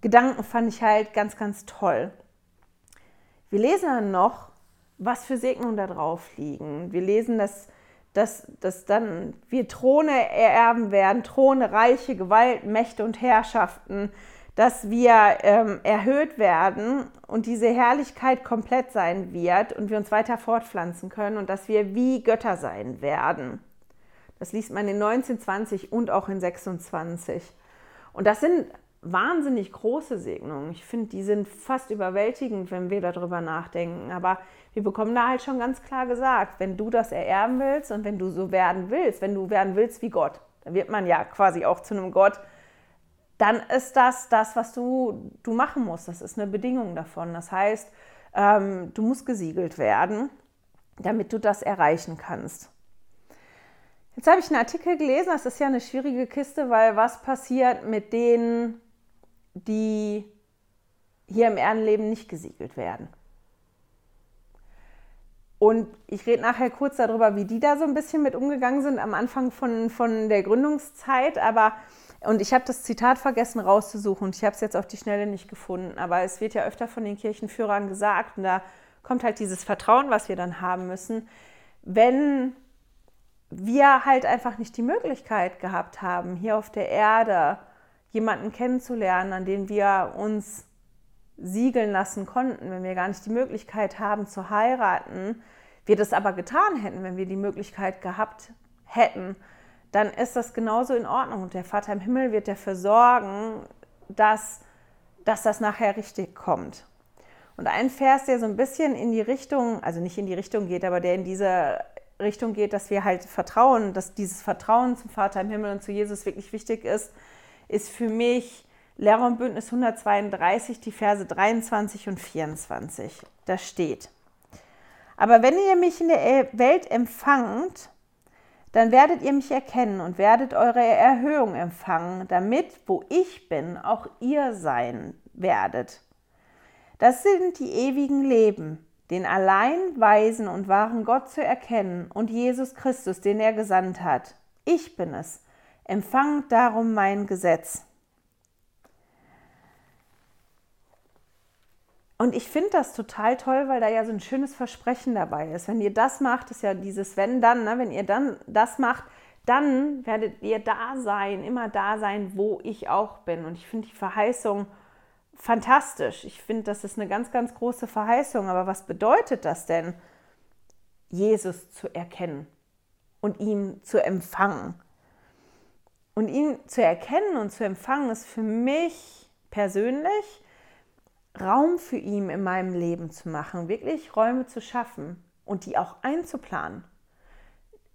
[SPEAKER 1] Gedanken fand ich halt ganz, ganz toll. Wir lesen dann noch, was für Segnungen da drauf liegen. Wir lesen, dass dass, dass dann wir Throne ererben werden, Throne, Reiche, Gewalt, Mächte und Herrschaften, dass wir ähm, erhöht werden und diese Herrlichkeit komplett sein wird und wir uns weiter fortpflanzen können und dass wir wie Götter sein werden. Das liest man in 1920 und auch in 26. Und das sind wahnsinnig große Segnungen. Ich finde, die sind fast überwältigend, wenn wir darüber nachdenken. Aber wir bekommen da halt schon ganz klar gesagt, wenn du das ererben willst und wenn du so werden willst, wenn du werden willst wie Gott, dann wird man ja quasi auch zu einem Gott, dann ist das das, was du, du machen musst. Das ist eine Bedingung davon. Das heißt, ähm, du musst gesiegelt werden, damit du das erreichen kannst. Jetzt habe ich einen Artikel gelesen, das ist ja eine schwierige Kiste, weil was passiert mit denen, die hier im Erdenleben nicht gesiegelt werden? Und ich rede nachher kurz darüber, wie die da so ein bisschen mit umgegangen sind am Anfang von, von der Gründungszeit. Aber, und ich habe das Zitat vergessen rauszusuchen und ich habe es jetzt auf die Schnelle nicht gefunden. Aber es wird ja öfter von den Kirchenführern gesagt, und da kommt halt dieses Vertrauen, was wir dann haben müssen. Wenn wir halt einfach nicht die Möglichkeit gehabt haben, hier auf der Erde jemanden kennenzulernen, an den wir uns siegeln lassen konnten, wenn wir gar nicht die Möglichkeit haben zu heiraten, wir das aber getan hätten, wenn wir die Möglichkeit gehabt hätten, dann ist das genauso in Ordnung. Und der Vater im Himmel wird dafür sorgen, dass, dass das nachher richtig kommt. Und ein Vers, der so ein bisschen in die Richtung, also nicht in die Richtung geht, aber der in diese Richtung geht, dass wir halt vertrauen, dass dieses Vertrauen zum Vater im Himmel und zu Jesus wirklich wichtig ist, ist für mich Lehrer und Bündnis 132, die Verse 23 und 24. Da steht, aber wenn ihr mich in der Welt empfangt, dann werdet ihr mich erkennen und werdet eure Erhöhung empfangen, damit, wo ich bin, auch ihr sein werdet. Das sind die ewigen Leben, den allein weisen und wahren Gott zu erkennen und Jesus Christus, den er gesandt hat. Ich bin es. Empfangt darum mein Gesetz. Und ich finde das total toll, weil da ja so ein schönes Versprechen dabei ist. Wenn ihr das macht, ist ja dieses Wenn dann, ne? wenn ihr dann das macht, dann werdet ihr da sein, immer da sein, wo ich auch bin. Und ich finde die Verheißung fantastisch. Ich finde, das ist eine ganz, ganz große Verheißung. Aber was bedeutet das denn, Jesus zu erkennen und ihn zu empfangen? Und ihn zu erkennen und zu empfangen ist für mich persönlich Raum für ihn in meinem Leben zu machen, wirklich Räume zu schaffen und die auch einzuplanen.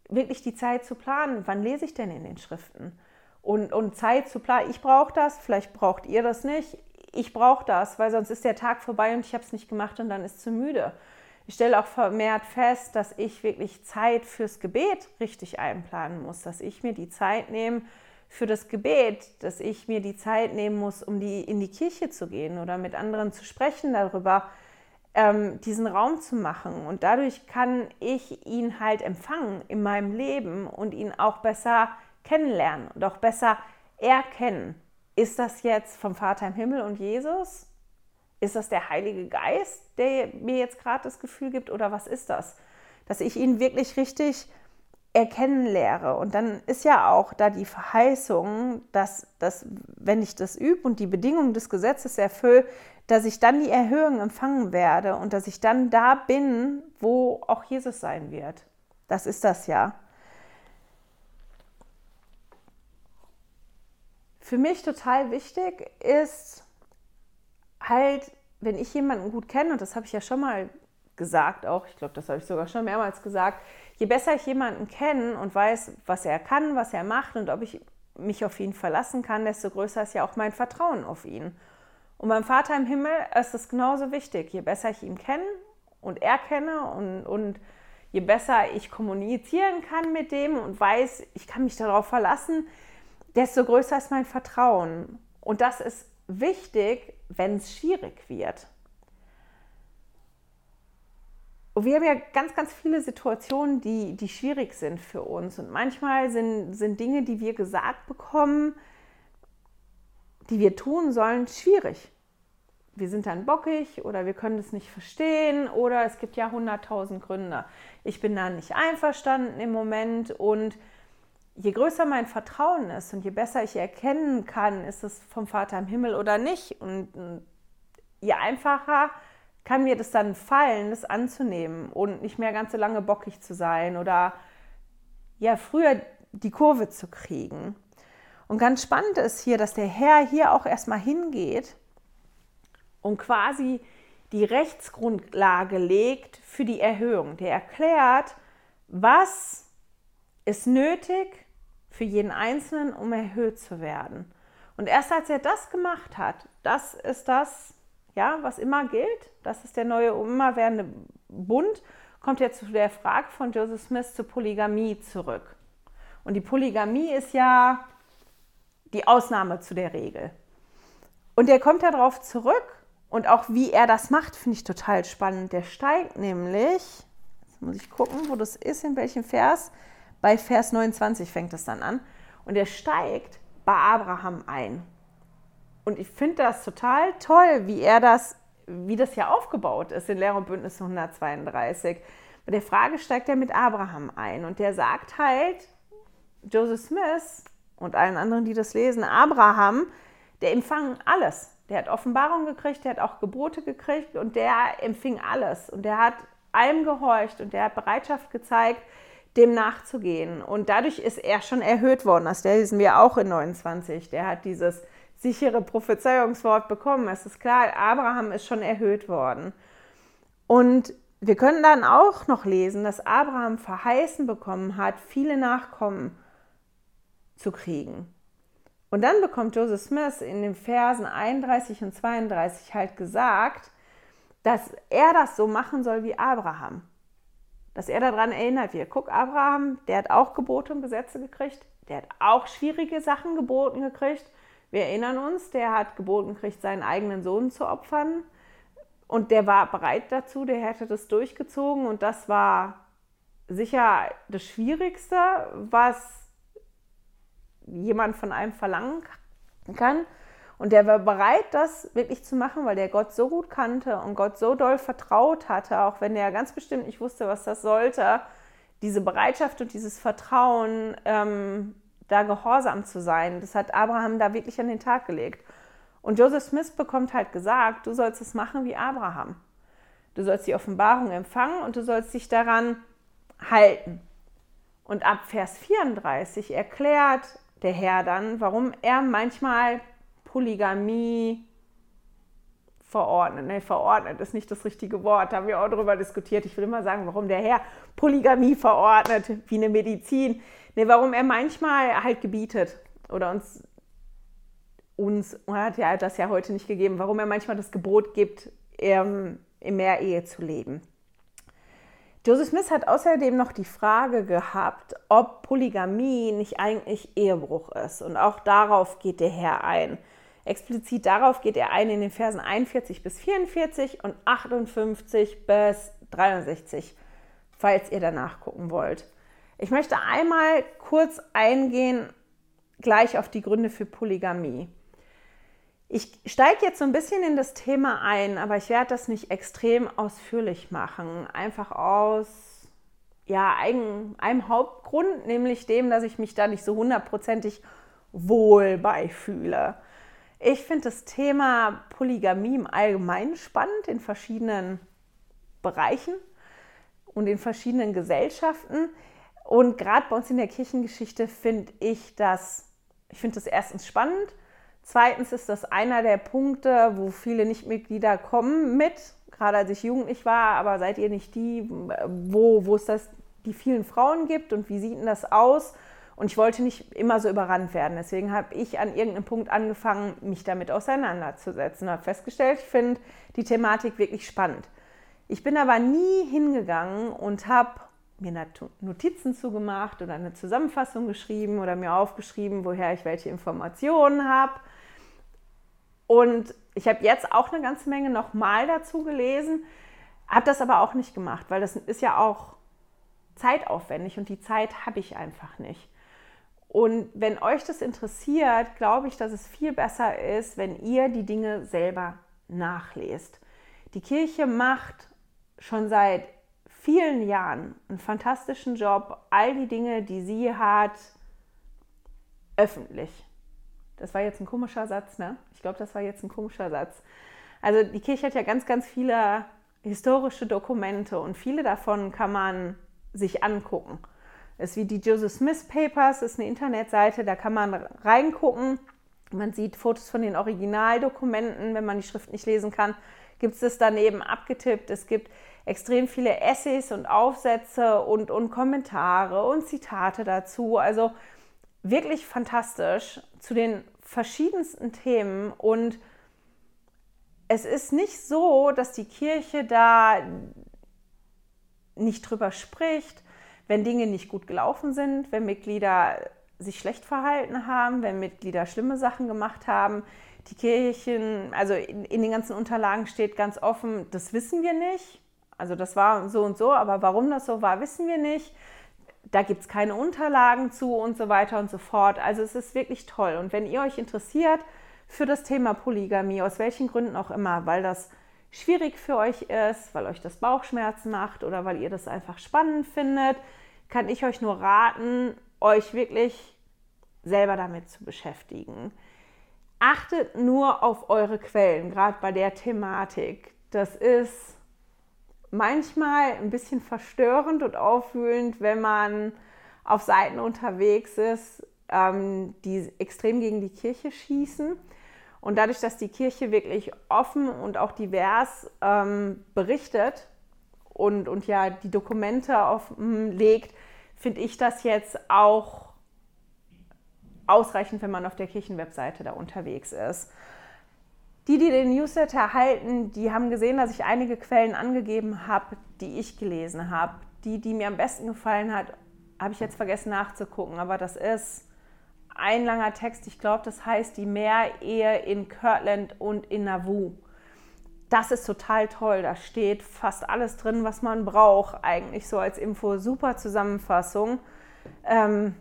[SPEAKER 1] Wirklich die Zeit zu planen, wann lese ich denn in den Schriften? Und, und Zeit zu planen, ich brauche das, vielleicht braucht ihr das nicht ich brauche das, weil sonst ist der Tag vorbei und ich habe es nicht gemacht und dann ist zu müde. Ich stelle auch vermehrt fest, dass ich wirklich Zeit fürs Gebet richtig einplanen muss, dass ich mir die Zeit nehme für das Gebet, dass ich mir die Zeit nehmen muss, um die, in die Kirche zu gehen oder mit anderen zu sprechen darüber, ähm, diesen Raum zu machen. Und dadurch kann ich ihn halt empfangen in meinem Leben und ihn auch besser kennenlernen und auch besser erkennen. Ist das jetzt vom Vater im Himmel und Jesus? Ist das der Heilige Geist, der mir jetzt gerade das Gefühl gibt? Oder was ist das? Dass ich ihn wirklich richtig erkennen lehre. Und dann ist ja auch da die Verheißung, dass, dass wenn ich das übe und die Bedingungen des Gesetzes erfülle, dass ich dann die Erhöhung empfangen werde und dass ich dann da bin, wo auch Jesus sein wird. Das ist das ja. Für mich total wichtig ist halt, wenn ich jemanden gut kenne, und das habe ich ja schon mal gesagt auch, ich glaube, das habe ich sogar schon mehrmals gesagt, je besser ich jemanden kenne und weiß, was er kann, was er macht und ob ich mich auf ihn verlassen kann, desto größer ist ja auch mein Vertrauen auf ihn. Und beim Vater im Himmel ist es genauso wichtig. Je besser ich ihn kenne und erkenne und, und je besser ich kommunizieren kann mit dem und weiß, ich kann mich darauf verlassen, desto größer ist mein Vertrauen. Und das ist wichtig, wenn es schwierig wird. Und wir haben ja ganz, ganz viele Situationen, die, die schwierig sind für uns. Und manchmal sind, sind Dinge, die wir gesagt bekommen, die wir tun sollen, schwierig. wir sind dann bockig oder wir können es nicht verstehen oder es gibt ja hunderttausend Gründe. Ich bin da nicht einverstanden im Moment und je größer mein Vertrauen ist und je besser ich erkennen kann, ist es vom Vater im Himmel oder nicht und je einfacher kann mir das dann fallen, das anzunehmen und nicht mehr ganz so lange bockig zu sein oder ja früher die Kurve zu kriegen. Und ganz spannend ist hier, dass der Herr hier auch erstmal hingeht und quasi die Rechtsgrundlage legt für die Erhöhung. Der erklärt, was ist nötig für jeden Einzelnen, um erhöht zu werden. Und erst als er das gemacht hat, das ist das, ja, was immer gilt, das ist der neue immerwährende Bund, kommt er zu der Frage von Joseph Smith zur Polygamie zurück. Und die Polygamie ist ja die Ausnahme zu der Regel. Und er kommt darauf zurück und auch wie er das macht, finde ich total spannend. Der steigt nämlich, jetzt muss ich gucken, wo das ist, in welchem Vers. Bei Vers 29 fängt es dann an. Und er steigt bei Abraham ein. Und ich finde das total toll, wie er das, wie das ja aufgebaut ist in Lehre und Bündnis 132. Bei der Frage steigt er mit Abraham ein und der sagt halt, Joseph Smith und allen anderen, die das lesen, Abraham, der empfang alles. Der hat Offenbarung gekriegt, der hat auch Gebote gekriegt und der empfing alles. Und der hat allem gehorcht und der hat Bereitschaft gezeigt, dem nachzugehen. Und dadurch ist er schon erhöht worden. Das lesen wir auch in 29. Der hat dieses sichere Prophezeiungswort bekommen. Es ist klar, Abraham ist schon erhöht worden. Und wir können dann auch noch lesen, dass Abraham verheißen bekommen hat, viele Nachkommen zu kriegen. Und dann bekommt Joseph Smith in den Versen 31 und 32 halt gesagt, dass er das so machen soll wie Abraham. Dass er daran erinnert wird. Guck, Abraham, der hat auch Gebote und Gesetze gekriegt. Der hat auch schwierige Sachen geboten gekriegt. Wir erinnern uns, der hat geboten gekriegt, seinen eigenen Sohn zu opfern. Und der war bereit dazu, der hätte das durchgezogen. Und das war sicher das Schwierigste, was jemand von einem verlangen kann. Und der war bereit, das wirklich zu machen, weil der Gott so gut kannte und Gott so doll vertraut hatte, auch wenn er ganz bestimmt nicht wusste, was das sollte. Diese Bereitschaft und dieses Vertrauen, ähm, da gehorsam zu sein, das hat Abraham da wirklich an den Tag gelegt. Und Joseph Smith bekommt halt gesagt, du sollst es machen wie Abraham. Du sollst die Offenbarung empfangen und du sollst dich daran halten. Und ab Vers 34 erklärt der Herr dann, warum er manchmal Polygamie verordnet. Ne, verordnet ist nicht das richtige Wort, da haben wir auch darüber diskutiert. Ich will immer sagen, warum der Herr Polygamie verordnet, wie eine Medizin. Ne, warum er manchmal halt gebietet oder uns, uns hat ja das ja heute nicht gegeben, warum er manchmal das Gebot gibt, ähm, in mehr Ehe zu leben. Joseph Smith hat außerdem noch die Frage gehabt, ob Polygamie nicht eigentlich Ehebruch ist. Und auch darauf geht der Herr ein. Explizit darauf geht er ein in den Versen 41 bis 44 und 58 bis 63, falls ihr danach gucken wollt. Ich möchte einmal kurz eingehen gleich auf die Gründe für Polygamie. Ich steige jetzt so ein bisschen in das Thema ein, aber ich werde das nicht extrem ausführlich machen. Einfach aus ja, einem, einem Hauptgrund, nämlich dem, dass ich mich da nicht so hundertprozentig wohl beifühle. Ich finde das Thema Polygamie im Allgemeinen spannend in verschiedenen Bereichen und in verschiedenen Gesellschaften. Und gerade bei uns in der Kirchengeschichte finde ich das, ich finde das erstens spannend Zweitens ist das einer der Punkte, wo viele Nichtmitglieder kommen mit, gerade als ich jugendlich war, aber seid ihr nicht die, wo, wo es das, die vielen Frauen gibt und wie sieht denn das aus? Und ich wollte nicht immer so überrannt werden. Deswegen habe ich an irgendeinem Punkt angefangen, mich damit auseinanderzusetzen. Habe festgestellt, ich finde die Thematik wirklich spannend. Ich bin aber nie hingegangen und habe mir Notizen zugemacht oder eine Zusammenfassung geschrieben oder mir aufgeschrieben, woher ich welche Informationen habe und ich habe jetzt auch eine ganze Menge nochmal dazu gelesen, habe das aber auch nicht gemacht, weil das ist ja auch zeitaufwendig und die Zeit habe ich einfach nicht. Und wenn euch das interessiert, glaube ich, dass es viel besser ist, wenn ihr die Dinge selber nachlest. Die Kirche macht schon seit vielen Jahren einen fantastischen Job, all die Dinge, die sie hat, öffentlich. Das war jetzt ein komischer Satz, ne? Ich glaube, das war jetzt ein komischer Satz. Also die Kirche hat ja ganz, ganz viele historische Dokumente und viele davon kann man sich angucken. Ist wie die Joseph Smith Papers, ist eine Internetseite, da kann man reingucken. Man sieht Fotos von den Originaldokumenten, wenn man die Schrift nicht lesen kann, gibt es das daneben abgetippt. Es gibt extrem viele Essays und Aufsätze und, und Kommentare und Zitate dazu. Also wirklich fantastisch zu den verschiedensten Themen und es ist nicht so, dass die Kirche da nicht drüber spricht, wenn Dinge nicht gut gelaufen sind, wenn Mitglieder sich schlecht verhalten haben, wenn Mitglieder schlimme Sachen gemacht haben. Die Kirchen, also in, in den ganzen Unterlagen steht ganz offen, das wissen wir nicht. Also das war so und so, aber warum das so war, wissen wir nicht. Da gibt es keine Unterlagen zu und so weiter und so fort. Also es ist wirklich toll. Und wenn ihr euch interessiert für das Thema Polygamie, aus welchen Gründen auch immer, weil das schwierig für euch ist, weil euch das Bauchschmerzen macht oder weil ihr das einfach spannend findet, kann ich euch nur raten, euch wirklich selber damit zu beschäftigen. Achtet nur auf eure Quellen, gerade bei der Thematik. Das ist manchmal ein bisschen verstörend und aufwühlend, wenn man auf Seiten unterwegs ist, ähm, die extrem gegen die Kirche schießen. Und dadurch, dass die Kirche wirklich offen und auch divers ähm, berichtet und, und ja die Dokumente auflegt, finde ich das jetzt auch ausreichend, wenn man auf der Kirchenwebseite da unterwegs ist. Die, die den Newsletter erhalten, die haben gesehen, dass ich einige Quellen angegeben habe, die ich gelesen habe. Die, die mir am besten gefallen hat, habe ich jetzt vergessen nachzugucken, aber das ist ein langer Text, ich glaube, das heißt die Meerehe in Kirtland und in Nauvoo. Das ist total toll. Da steht fast alles drin, was man braucht, eigentlich so als Info. Super Zusammenfassung. Ähm,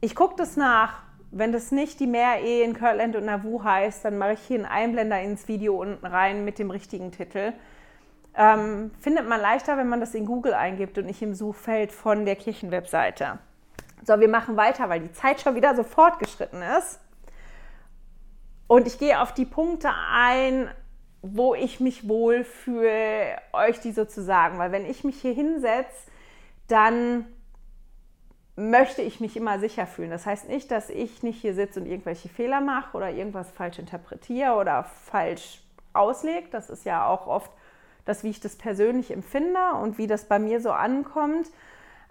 [SPEAKER 1] ich gucke das nach. Wenn das nicht die Meerehe in Kirtland und Nauvoo heißt, dann mache ich hier einen Einblender ins Video unten rein mit dem richtigen Titel. Ähm, findet man leichter, wenn man das in Google eingibt und nicht im Suchfeld von der Kirchenwebseite. So, wir machen weiter, weil die Zeit schon wieder so fortgeschritten ist. Und ich gehe auf die Punkte ein, wo ich mich wohlfühle, euch die sozusagen. Weil wenn ich mich hier hinsetze, dann möchte ich mich immer sicher fühlen. Das heißt nicht, dass ich nicht hier sitze und irgendwelche Fehler mache oder irgendwas falsch interpretiere oder falsch auslege. Das ist ja auch oft das, wie ich das persönlich empfinde und wie das bei mir so ankommt.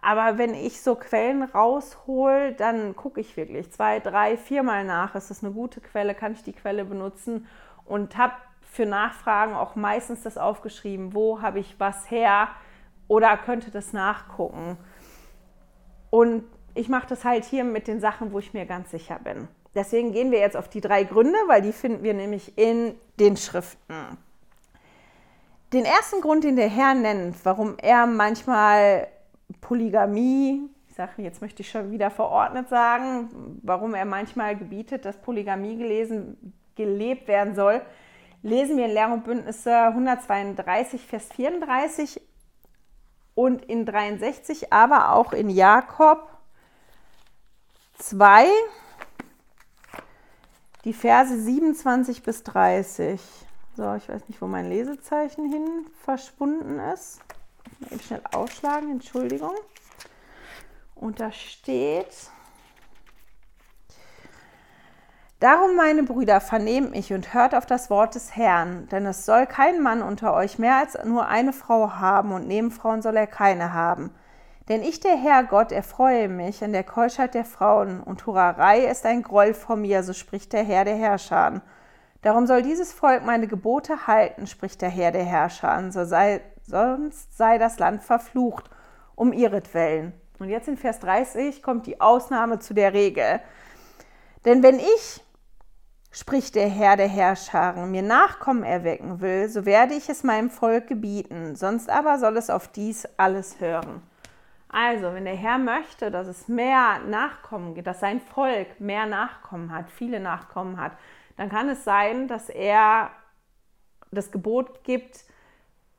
[SPEAKER 1] Aber wenn ich so Quellen raushol, dann gucke ich wirklich zwei, drei, viermal nach. Ist das eine gute Quelle? Kann ich die Quelle benutzen? Und habe für Nachfragen auch meistens das aufgeschrieben, wo habe ich was her oder könnte das nachgucken. Und ich mache das halt hier mit den Sachen, wo ich mir ganz sicher bin. Deswegen gehen wir jetzt auf die drei Gründe, weil die finden wir nämlich in den Schriften. Den ersten Grund, den der Herr nennt, warum er manchmal Polygamie, ich sage, jetzt möchte ich schon wieder verordnet sagen, warum er manchmal gebietet, dass Polygamie gelesen, gelebt werden soll, lesen wir in Lehr und Bündnisse 132, Vers 34 und in 63, aber auch in Jakob 2, die Verse 27 bis 30. So, ich weiß nicht, wo mein Lesezeichen hin verschwunden ist. Eben schnell aufschlagen, Entschuldigung. Und da steht, Darum, meine Brüder, vernehmt mich und hört auf das Wort des Herrn, denn es soll kein Mann unter euch mehr als nur eine Frau haben, und Nebenfrauen soll er keine haben. Denn ich, der Herr Gott, erfreue mich an der Keuschheit der Frauen, und Hurerei ist ein Groll vor mir, so spricht der Herr der Herrscher. Darum soll dieses Volk meine Gebote halten, spricht der Herr der Herrscher, so sei sonst sei das Land verflucht um ihretwillen. Und jetzt in Vers 30 kommt die Ausnahme zu der Regel. Denn wenn ich, spricht der Herr der Herrscharen, mir Nachkommen erwecken will, so werde ich es meinem Volk gebieten, sonst aber soll es auf dies alles hören. Also, wenn der Herr möchte, dass es mehr Nachkommen gibt, dass sein Volk mehr Nachkommen hat, viele Nachkommen hat, dann kann es sein, dass er das Gebot gibt,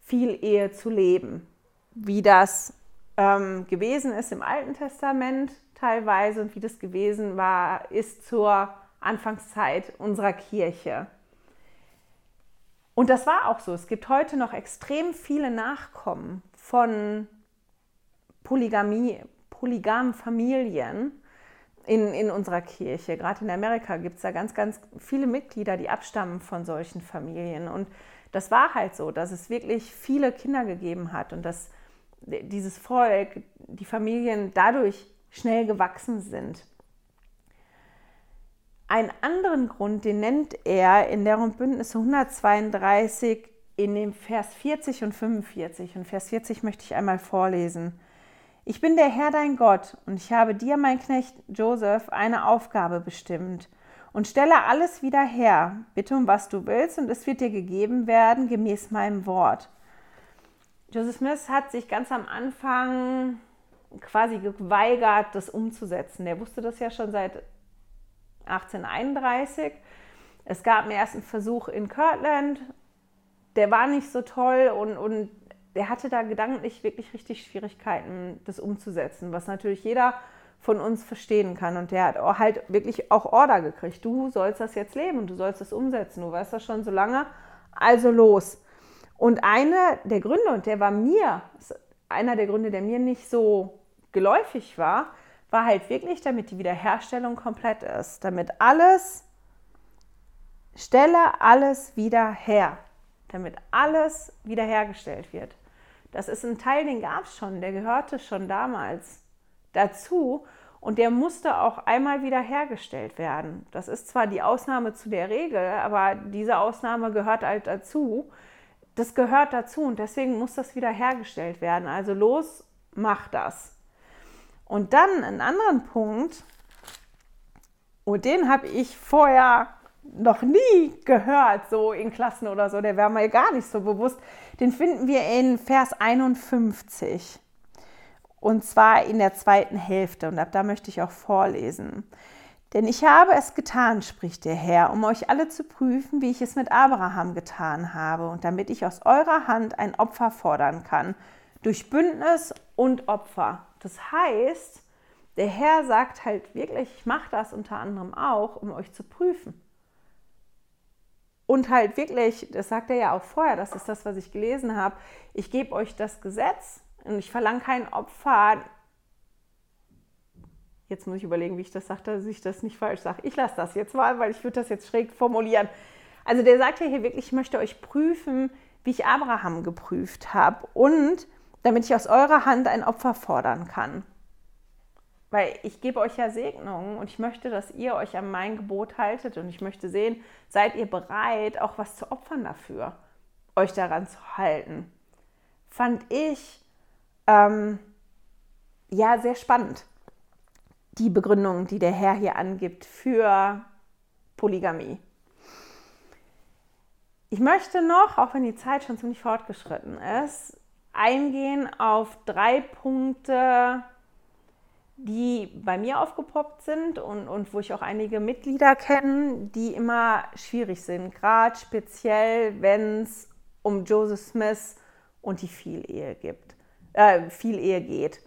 [SPEAKER 1] viel Ehe zu leben, wie das ähm, gewesen ist im Alten Testament teilweise und wie das gewesen war, ist zur Anfangszeit unserer Kirche. Und das war auch so. Es gibt heute noch extrem viele Nachkommen von Polygamie, polygamen in, in unserer Kirche. Gerade in Amerika gibt es da ganz, ganz viele Mitglieder, die abstammen von solchen Familien. Und das war halt so, dass es wirklich viele Kinder gegeben hat und dass dieses Volk, die Familien dadurch schnell gewachsen sind. Einen anderen Grund, den nennt er in der Bündnisse 132 in dem Vers 40 und 45. Und Vers 40 möchte ich einmal vorlesen. Ich bin der Herr dein Gott und ich habe dir, mein Knecht Joseph, eine Aufgabe bestimmt. Und stelle alles wieder her, bitte um was du willst, und es wird dir gegeben werden, gemäß meinem Wort. Joseph Smith hat sich ganz am Anfang quasi geweigert, das umzusetzen. Er wusste das ja schon seit 1831. Es gab einen ersten Versuch in Kirtland, der war nicht so toll und, und der hatte da gedanklich wirklich richtig Schwierigkeiten, das umzusetzen, was natürlich jeder von uns verstehen kann. Und der hat halt wirklich auch Order gekriegt. Du sollst das jetzt leben und du sollst das umsetzen. Du weißt das schon so lange. Also los. Und einer der Gründe, und der war mir, einer der Gründe, der mir nicht so geläufig war, war halt wirklich, damit die Wiederherstellung komplett ist. Damit alles, stelle alles wieder her. Damit alles wiederhergestellt wird. Das ist ein Teil, den gab es schon, der gehörte schon damals dazu und der musste auch einmal wiederhergestellt werden. Das ist zwar die Ausnahme zu der Regel, aber diese Ausnahme gehört halt dazu. Das gehört dazu und deswegen muss das wiederhergestellt werden. Also los, mach das. Und dann einen anderen Punkt, und den habe ich vorher noch nie gehört, so in Klassen oder so, der wäre mir gar nicht so bewusst. Den finden wir in Vers 51. Und zwar in der zweiten Hälfte. Und ab da möchte ich auch vorlesen. Denn ich habe es getan, spricht der Herr, um euch alle zu prüfen, wie ich es mit Abraham getan habe, und damit ich aus eurer Hand ein Opfer fordern kann, durch Bündnis und Opfer. Das heißt, der Herr sagt halt wirklich, ich mache das unter anderem auch, um euch zu prüfen. Und halt wirklich, das sagt er ja auch vorher, das ist das, was ich gelesen habe, ich gebe euch das Gesetz und ich verlange kein Opfer. Jetzt muss ich überlegen, wie ich das sage, dass ich das nicht falsch sage. Ich lasse das jetzt mal, weil ich würde das jetzt schräg formulieren. Also der sagt ja hier wirklich, ich möchte euch prüfen, wie ich Abraham geprüft habe und damit ich aus eurer Hand ein Opfer fordern kann. Weil ich gebe euch ja Segnungen und ich möchte, dass ihr euch an mein Gebot haltet und ich möchte sehen, seid ihr bereit, auch was zu opfern dafür, euch daran zu halten. Fand ich ähm, ja sehr spannend, die Begründung, die der Herr hier angibt für Polygamie. Ich möchte noch, auch wenn die Zeit schon ziemlich fortgeschritten ist, eingehen auf drei Punkte, die bei mir aufgepoppt sind und, und wo ich auch einige Mitglieder kenne, die immer schwierig sind, gerade speziell, wenn es um Joseph Smith und die Vielehe gibt, äh, Vielehe geht.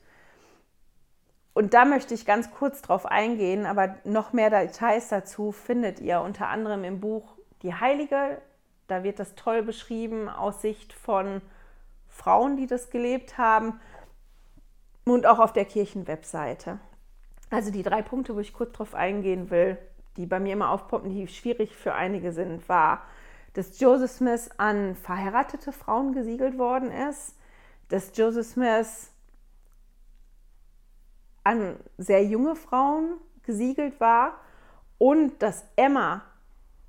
[SPEAKER 1] Und da möchte ich ganz kurz drauf eingehen, aber noch mehr Details dazu findet ihr unter anderem im Buch Die Heilige. Da wird das toll beschrieben aus Sicht von Frauen, die das gelebt haben und auch auf der Kirchenwebseite. Also die drei Punkte, wo ich kurz drauf eingehen will, die bei mir immer aufpoppen, die schwierig für einige sind, war, dass Joseph Smith an verheiratete Frauen gesiegelt worden ist, dass Joseph Smith an sehr junge Frauen gesiegelt war und dass Emma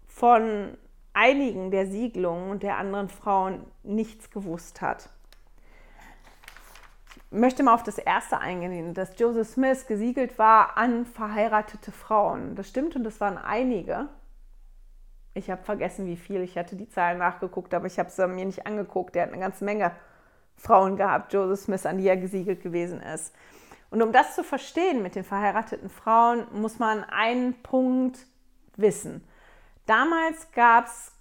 [SPEAKER 1] von einigen der Siedlungen und der anderen Frauen nichts gewusst hat möchte mal auf das erste eingehen, dass Joseph Smith gesiegelt war an verheiratete Frauen. Das stimmt und das waren einige. Ich habe vergessen, wie viel. Ich hatte die Zahlen nachgeguckt, aber ich habe sie mir nicht angeguckt. Der hat eine ganze Menge Frauen gehabt, Joseph Smith, an die er gesiegelt gewesen ist. Und um das zu verstehen mit den verheirateten Frauen, muss man einen Punkt wissen. Damals gab es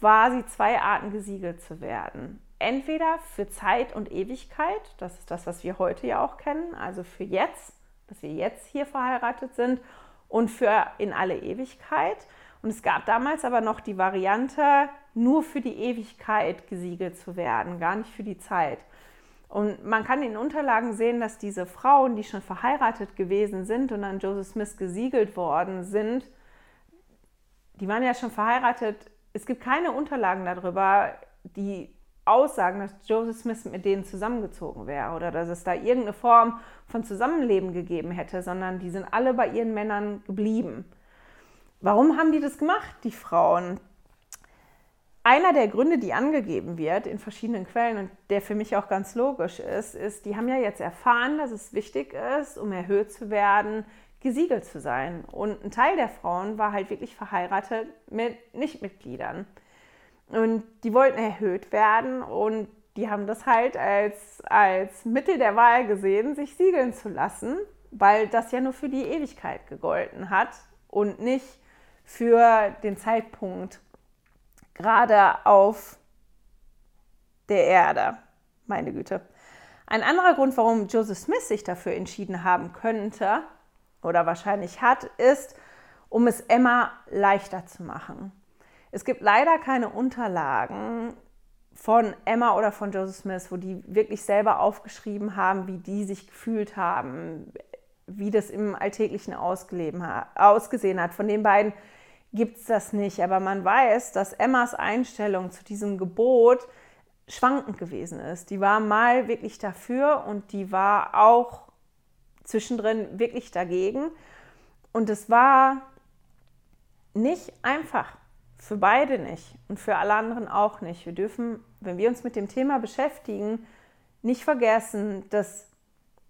[SPEAKER 1] quasi zwei Arten gesiegelt zu werden. Entweder für Zeit und Ewigkeit, das ist das, was wir heute ja auch kennen, also für jetzt, dass wir jetzt hier verheiratet sind, und für in alle Ewigkeit. Und es gab damals aber noch die Variante, nur für die Ewigkeit gesiegelt zu werden, gar nicht für die Zeit. Und man kann in Unterlagen sehen, dass diese Frauen, die schon verheiratet gewesen sind und an Joseph Smith gesiegelt worden sind, die waren ja schon verheiratet. Es gibt keine Unterlagen darüber, die aussagen, dass Joseph Smith mit denen zusammengezogen wäre oder dass es da irgendeine Form von Zusammenleben gegeben hätte, sondern die sind alle bei ihren Männern geblieben. Warum haben die das gemacht, die Frauen? Einer der Gründe, die angegeben wird in verschiedenen Quellen und der für mich auch ganz logisch ist, ist, die haben ja jetzt erfahren, dass es wichtig ist, um erhöht zu werden, gesiegelt zu sein. Und ein Teil der Frauen war halt wirklich verheiratet mit Nichtmitgliedern. Und die wollten erhöht werden und die haben das halt als, als Mittel der Wahl gesehen, sich siegeln zu lassen, weil das ja nur für die Ewigkeit gegolten hat und nicht für den Zeitpunkt gerade auf der Erde. Meine Güte. Ein anderer Grund, warum Joseph Smith sich dafür entschieden haben könnte oder wahrscheinlich hat, ist, um es Emma leichter zu machen. Es gibt leider keine Unterlagen von Emma oder von Joseph Smith, wo die wirklich selber aufgeschrieben haben, wie die sich gefühlt haben, wie das im Alltäglichen ausgesehen hat. Von den beiden gibt es das nicht. Aber man weiß, dass Emmas Einstellung zu diesem Gebot schwankend gewesen ist. Die war mal wirklich dafür und die war auch zwischendrin wirklich dagegen. Und es war nicht einfach. Für beide nicht und für alle anderen auch nicht. Wir dürfen, wenn wir uns mit dem Thema beschäftigen, nicht vergessen, dass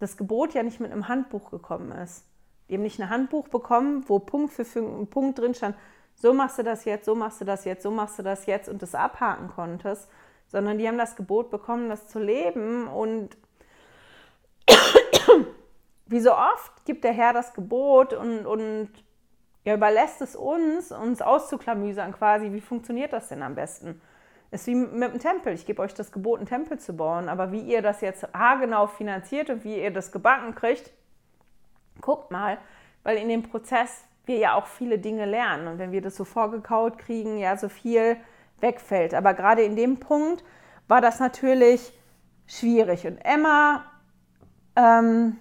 [SPEAKER 1] das Gebot ja nicht mit einem Handbuch gekommen ist. Die haben nicht ein Handbuch bekommen, wo Punkt für Punkt drin stand, so machst du das jetzt, so machst du das jetzt, so machst du das jetzt und das abhaken konntest, sondern die haben das Gebot bekommen, das zu leben und wie so oft gibt der Herr das Gebot und, und er überlässt es uns, uns auszuklamüsern quasi, wie funktioniert das denn am besten? Es ist wie mit dem Tempel. Ich gebe euch das Gebot, einen Tempel zu bauen, aber wie ihr das jetzt haargenau finanziert und wie ihr das gebacken kriegt, guckt mal, weil in dem Prozess wir ja auch viele Dinge lernen. Und wenn wir das so vorgekaut kriegen, ja, so viel wegfällt. Aber gerade in dem Punkt war das natürlich schwierig. Und Emma, ähm,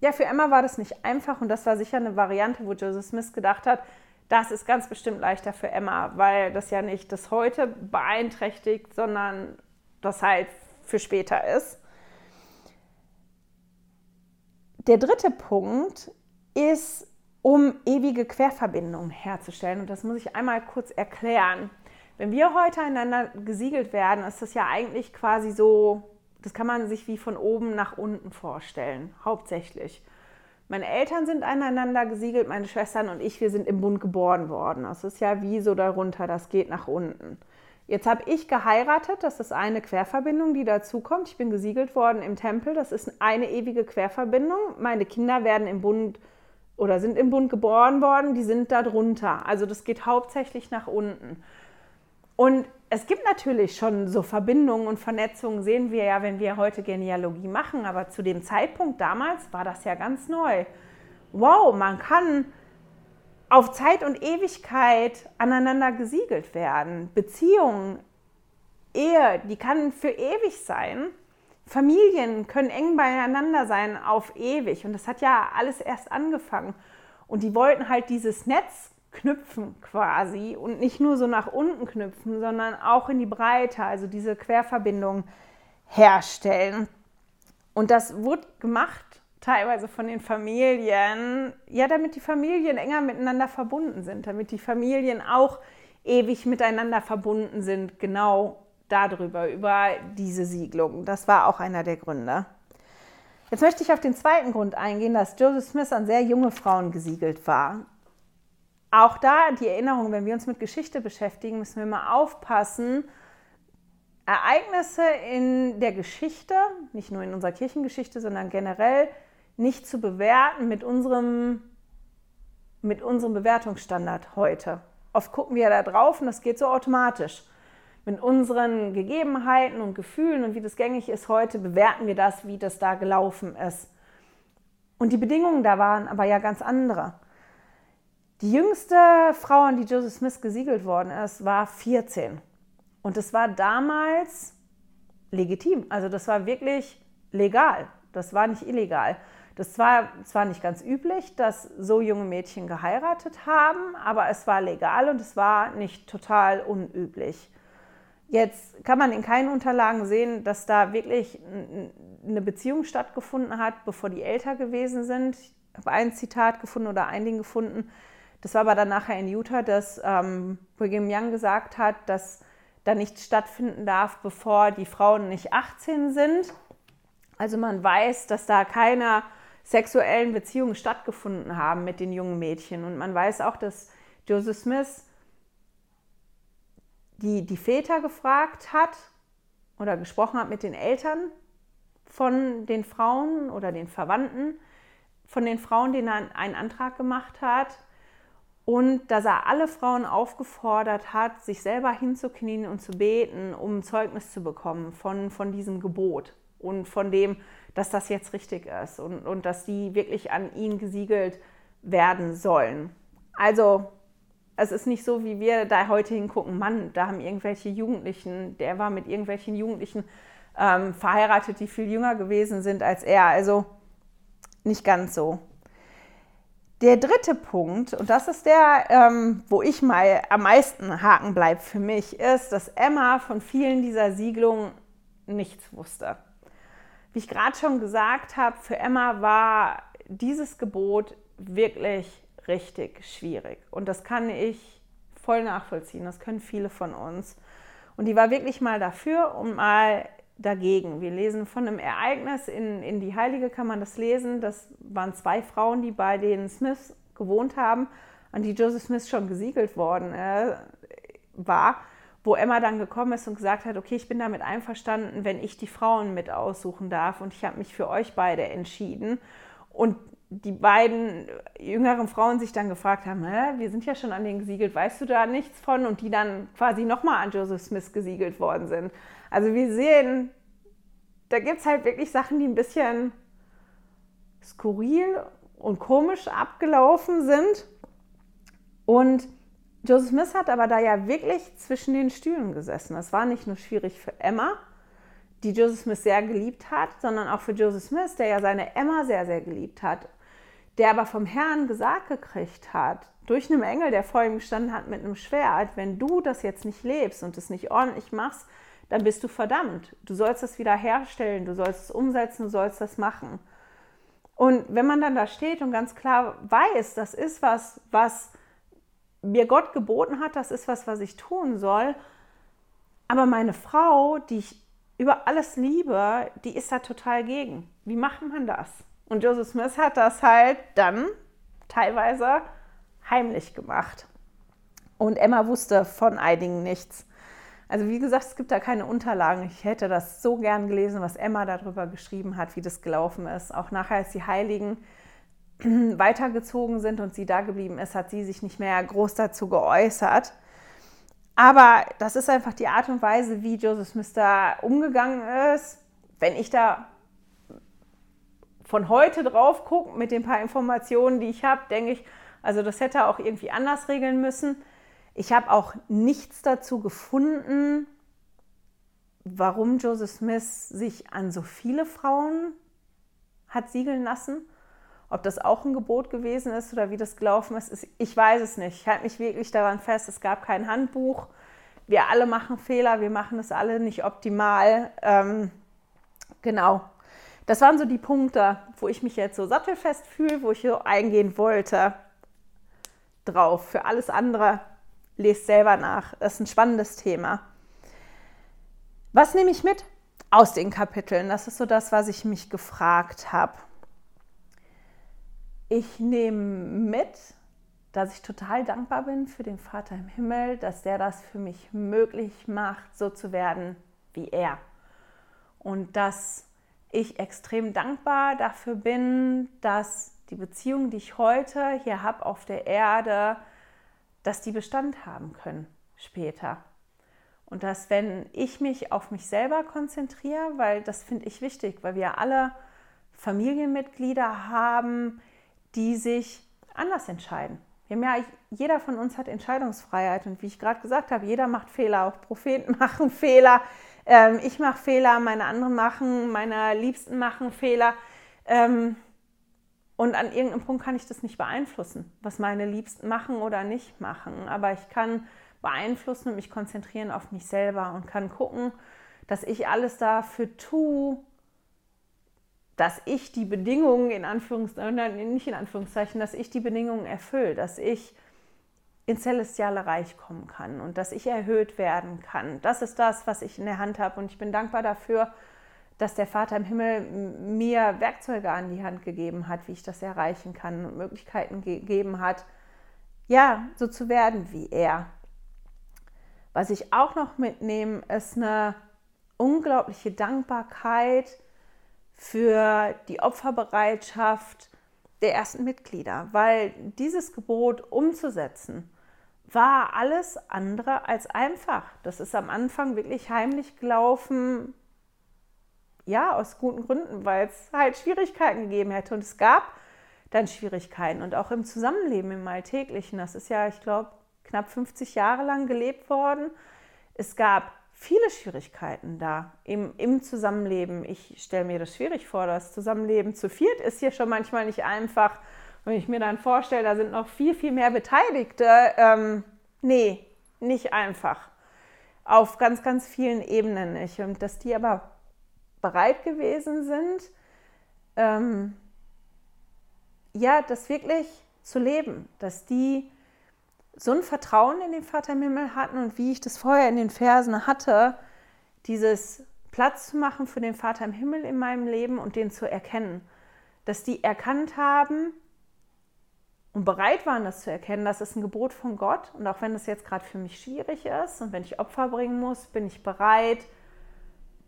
[SPEAKER 1] ja, für Emma war das nicht einfach und das war sicher eine Variante, wo Joseph Smith gedacht hat, das ist ganz bestimmt leichter für Emma, weil das ja nicht das heute beeinträchtigt, sondern das halt für später ist. Der dritte Punkt ist um ewige Querverbindungen herzustellen. Und das muss ich einmal kurz erklären. Wenn wir heute einander gesiegelt werden, ist das ja eigentlich quasi so, das kann man sich wie von oben nach unten vorstellen, hauptsächlich. Meine Eltern sind aneinander gesiegelt, meine Schwestern und ich, wir sind im Bund geboren worden. Das ist ja wie so darunter, das geht nach unten. Jetzt habe ich geheiratet, das ist eine Querverbindung, die dazukommt. Ich bin gesiegelt worden im Tempel, das ist eine ewige Querverbindung. Meine Kinder werden im Bund geboren oder sind im Bund geboren worden, die sind da drunter. Also das geht hauptsächlich nach unten. Und es gibt natürlich schon so Verbindungen und Vernetzungen, sehen wir ja, wenn wir heute Genealogie machen, aber zu dem Zeitpunkt damals war das ja ganz neu. Wow, man kann auf Zeit und Ewigkeit aneinander gesiegelt werden. Beziehungen, Ehe, die kann für ewig sein. Familien können eng beieinander sein auf ewig. Und das hat ja alles erst angefangen. Und die wollten halt dieses Netz knüpfen quasi und nicht nur so nach unten knüpfen, sondern auch in die Breite, also diese Querverbindung herstellen. Und das wurde gemacht teilweise von den Familien, ja, damit die Familien enger miteinander verbunden sind, damit die Familien auch ewig miteinander verbunden sind, genau darüber, über diese Siedlung. Das war auch einer der Gründe. Jetzt möchte ich auf den zweiten Grund eingehen, dass Joseph Smith an sehr junge Frauen gesiegelt war. Auch da die Erinnerung, wenn wir uns mit Geschichte beschäftigen, müssen wir mal aufpassen, Ereignisse in der Geschichte, nicht nur in unserer Kirchengeschichte, sondern generell, nicht zu bewerten mit unserem, mit unserem Bewertungsstandard heute. oft gucken wir da drauf und das geht so automatisch. Mit unseren Gegebenheiten und Gefühlen und wie das gängig ist heute, bewerten wir das, wie das da gelaufen ist. Und die Bedingungen da waren aber ja ganz andere. Die jüngste Frau, an die Joseph Smith gesiegelt worden ist, war 14. Und das war damals legitim. Also das war wirklich legal. Das war nicht illegal. Das war zwar nicht ganz üblich, dass so junge Mädchen geheiratet haben, aber es war legal und es war nicht total unüblich. Jetzt kann man in keinen Unterlagen sehen, dass da wirklich eine Beziehung stattgefunden hat, bevor die älter gewesen sind. Ich habe ein Zitat gefunden oder ein Ding gefunden. Das war aber dann nachher in Utah, dass ähm, Brigham Young gesagt hat, dass da nichts stattfinden darf, bevor die Frauen nicht 18 sind. Also man weiß, dass da keiner sexuellen Beziehungen stattgefunden haben mit den jungen Mädchen. Und man weiß auch, dass Joseph Smith die, die Väter gefragt hat oder gesprochen hat mit den Eltern von den Frauen oder den Verwandten von den Frauen, denen er einen Antrag gemacht hat. Und dass er alle Frauen aufgefordert hat, sich selber hinzuknien und zu beten, um Zeugnis zu bekommen von, von diesem Gebot und von dem, dass das jetzt richtig ist und, und dass die wirklich an ihn gesiegelt werden sollen. Also es ist nicht so, wie wir da heute hingucken, Mann, da haben irgendwelche Jugendlichen, der war mit irgendwelchen Jugendlichen ähm, verheiratet, die viel jünger gewesen sind als er. Also nicht ganz so. Der dritte Punkt, und das ist der, ähm, wo ich mal am meisten haken bleibt für mich, ist, dass Emma von vielen dieser Siedlungen nichts wusste. Wie ich gerade schon gesagt habe, für Emma war dieses Gebot wirklich richtig schwierig. Und das kann ich voll nachvollziehen. Das können viele von uns. Und die war wirklich mal dafür und mal dagegen. Wir lesen von einem Ereignis in, in die Heilige, kann man das lesen. Das waren zwei Frauen, die bei den Smiths gewohnt haben, an die Joseph Smith schon gesiegelt worden äh, war wo Emma dann gekommen ist und gesagt hat, okay, ich bin damit einverstanden, wenn ich die Frauen mit aussuchen darf und ich habe mich für euch beide entschieden. Und die beiden jüngeren Frauen sich dann gefragt haben, Hä, wir sind ja schon an den gesiegelt, weißt du da nichts von? Und die dann quasi nochmal an Joseph Smith gesiegelt worden sind. Also wir sehen, da gibt es halt wirklich Sachen, die ein bisschen skurril und komisch abgelaufen sind. Und Joseph Smith hat aber da ja wirklich zwischen den Stühlen gesessen. Das war nicht nur schwierig für Emma, die Joseph Smith sehr geliebt hat, sondern auch für Joseph Smith, der ja seine Emma sehr, sehr geliebt hat, der aber vom Herrn gesagt gekriegt hat, durch einen Engel, der vor ihm gestanden hat mit einem Schwert, wenn du das jetzt nicht lebst und es nicht ordentlich machst, dann bist du verdammt. Du sollst das wieder herstellen, du sollst es umsetzen, du sollst das machen. Und wenn man dann da steht und ganz klar weiß, das ist was, was mir Gott geboten hat, das ist was, was ich tun soll. Aber meine Frau, die ich über alles liebe, die ist da total gegen. Wie macht man das? Und Joseph Smith hat das halt dann teilweise heimlich gemacht. Und Emma wusste von einigen nichts. Also wie gesagt, es gibt da keine Unterlagen. Ich hätte das so gern gelesen, was Emma darüber geschrieben hat, wie das gelaufen ist. Auch nachher, als die Heiligen weitergezogen sind und sie da geblieben ist, hat sie sich nicht mehr groß dazu geäußert. Aber das ist einfach die Art und Weise, wie Joseph Smith da umgegangen ist. Wenn ich da von heute drauf gucke, mit den paar Informationen, die ich habe, denke ich, also das hätte auch irgendwie anders regeln müssen. Ich habe auch nichts dazu gefunden, warum Joseph Smith sich an so viele Frauen hat siegeln lassen. Ob das auch ein Gebot gewesen ist oder wie das gelaufen ist, ist ich weiß es nicht. Ich halte mich wirklich daran fest, es gab kein Handbuch. Wir alle machen Fehler, wir machen es alle nicht optimal. Ähm, genau. Das waren so die Punkte, wo ich mich jetzt so sattelfest fühle, wo ich so eingehen wollte drauf. Für alles andere lest selber nach. Das ist ein spannendes Thema. Was nehme ich mit aus den Kapiteln? Das ist so das, was ich mich gefragt habe ich nehme mit, dass ich total dankbar bin für den Vater im Himmel, dass der das für mich möglich macht, so zu werden wie er. Und dass ich extrem dankbar dafür bin, dass die Beziehung, die ich heute hier habe auf der Erde, dass die Bestand haben können später. Und dass, wenn ich mich auf mich selber konzentriere, weil das finde ich wichtig, weil wir alle Familienmitglieder haben, die sich anders entscheiden. Ja, jeder von uns hat Entscheidungsfreiheit und wie ich gerade gesagt habe, jeder macht Fehler, auch Propheten machen Fehler, ähm, ich mache Fehler, meine anderen machen, meine Liebsten machen Fehler. Ähm, und an irgendeinem Punkt kann ich das nicht beeinflussen, was meine Liebsten machen oder nicht machen. Aber ich kann beeinflussen und mich konzentrieren auf mich selber und kann gucken, dass ich alles dafür tue, dass ich die Bedingungen in Anführungszeichen, nicht in Anführungszeichen, dass ich die Bedingungen erfülle, dass ich ins celestiale Reich kommen kann und dass ich erhöht werden kann. Das ist das, was ich in der Hand habe und ich bin dankbar dafür, dass der Vater im Himmel mir Werkzeuge an die Hand gegeben hat, wie ich das erreichen kann und Möglichkeiten gegeben hat, ja, so zu werden wie er. Was ich auch noch mitnehme, ist eine unglaubliche Dankbarkeit für die Opferbereitschaft der ersten Mitglieder, weil dieses Gebot umzusetzen war alles andere als einfach. Das ist am Anfang wirklich heimlich gelaufen, ja, aus guten Gründen, weil es halt Schwierigkeiten gegeben hätte. Und es gab dann Schwierigkeiten und auch im Zusammenleben, im Alltäglichen. Das ist ja, ich glaube, knapp 50 Jahre lang gelebt worden. Es gab viele Schwierigkeiten da im, im Zusammenleben. Ich stelle mir das schwierig vor, das Zusammenleben zu viert ist hier schon manchmal nicht einfach. Wenn ich mir dann vorstelle, da sind noch viel, viel mehr Beteiligte, ähm, nee, nicht einfach. Auf ganz, ganz vielen Ebenen nicht. Und dass die aber bereit gewesen sind, ähm, ja, das wirklich zu leben, dass die so ein Vertrauen in den Vater im Himmel hatten und wie ich das vorher in den Versen hatte, dieses Platz zu machen für den Vater im Himmel in meinem Leben und den zu erkennen. Dass die erkannt haben und bereit waren, das zu erkennen, das ist ein Gebot von Gott. Und auch wenn das jetzt gerade für mich schwierig ist und wenn ich Opfer bringen muss, bin ich bereit,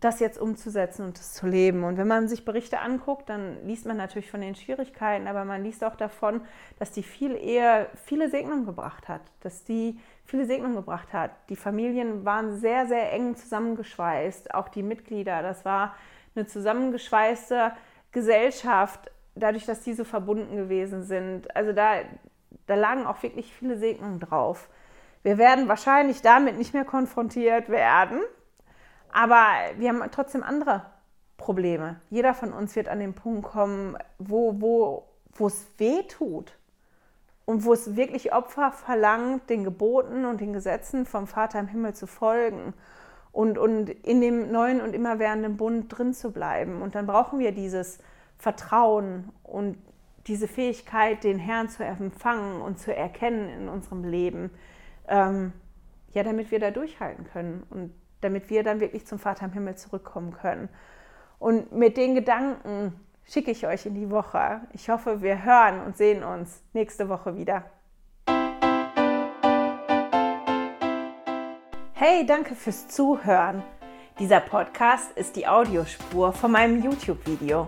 [SPEAKER 1] das jetzt umzusetzen und das zu leben. Und wenn man sich Berichte anguckt, dann liest man natürlich von den Schwierigkeiten, aber man liest auch davon, dass die viel eher viele Segnungen gebracht hat, dass die viele Segnungen gebracht hat. Die Familien waren sehr, sehr eng zusammengeschweißt, auch die Mitglieder. Das war eine zusammengeschweißte Gesellschaft, dadurch, dass die so verbunden gewesen sind. Also da, da lagen auch wirklich viele Segnungen drauf. Wir werden wahrscheinlich damit nicht mehr konfrontiert werden, aber wir haben trotzdem andere Probleme. Jeder von uns wird an den Punkt kommen, wo, wo, wo es weh tut und wo es wirklich Opfer verlangt, den Geboten und den Gesetzen vom Vater im Himmel zu folgen und, und in dem neuen und immerwährenden Bund drin zu bleiben. Und dann brauchen wir dieses Vertrauen und diese Fähigkeit, den Herrn zu empfangen und zu erkennen in unserem Leben, ähm, ja, damit wir da durchhalten können. Und damit wir dann wirklich zum Vater im Himmel zurückkommen können. Und mit den Gedanken schicke ich euch in die Woche. Ich hoffe, wir hören und sehen uns nächste Woche wieder. Hey, danke fürs Zuhören. Dieser Podcast ist die Audiospur von meinem YouTube-Video.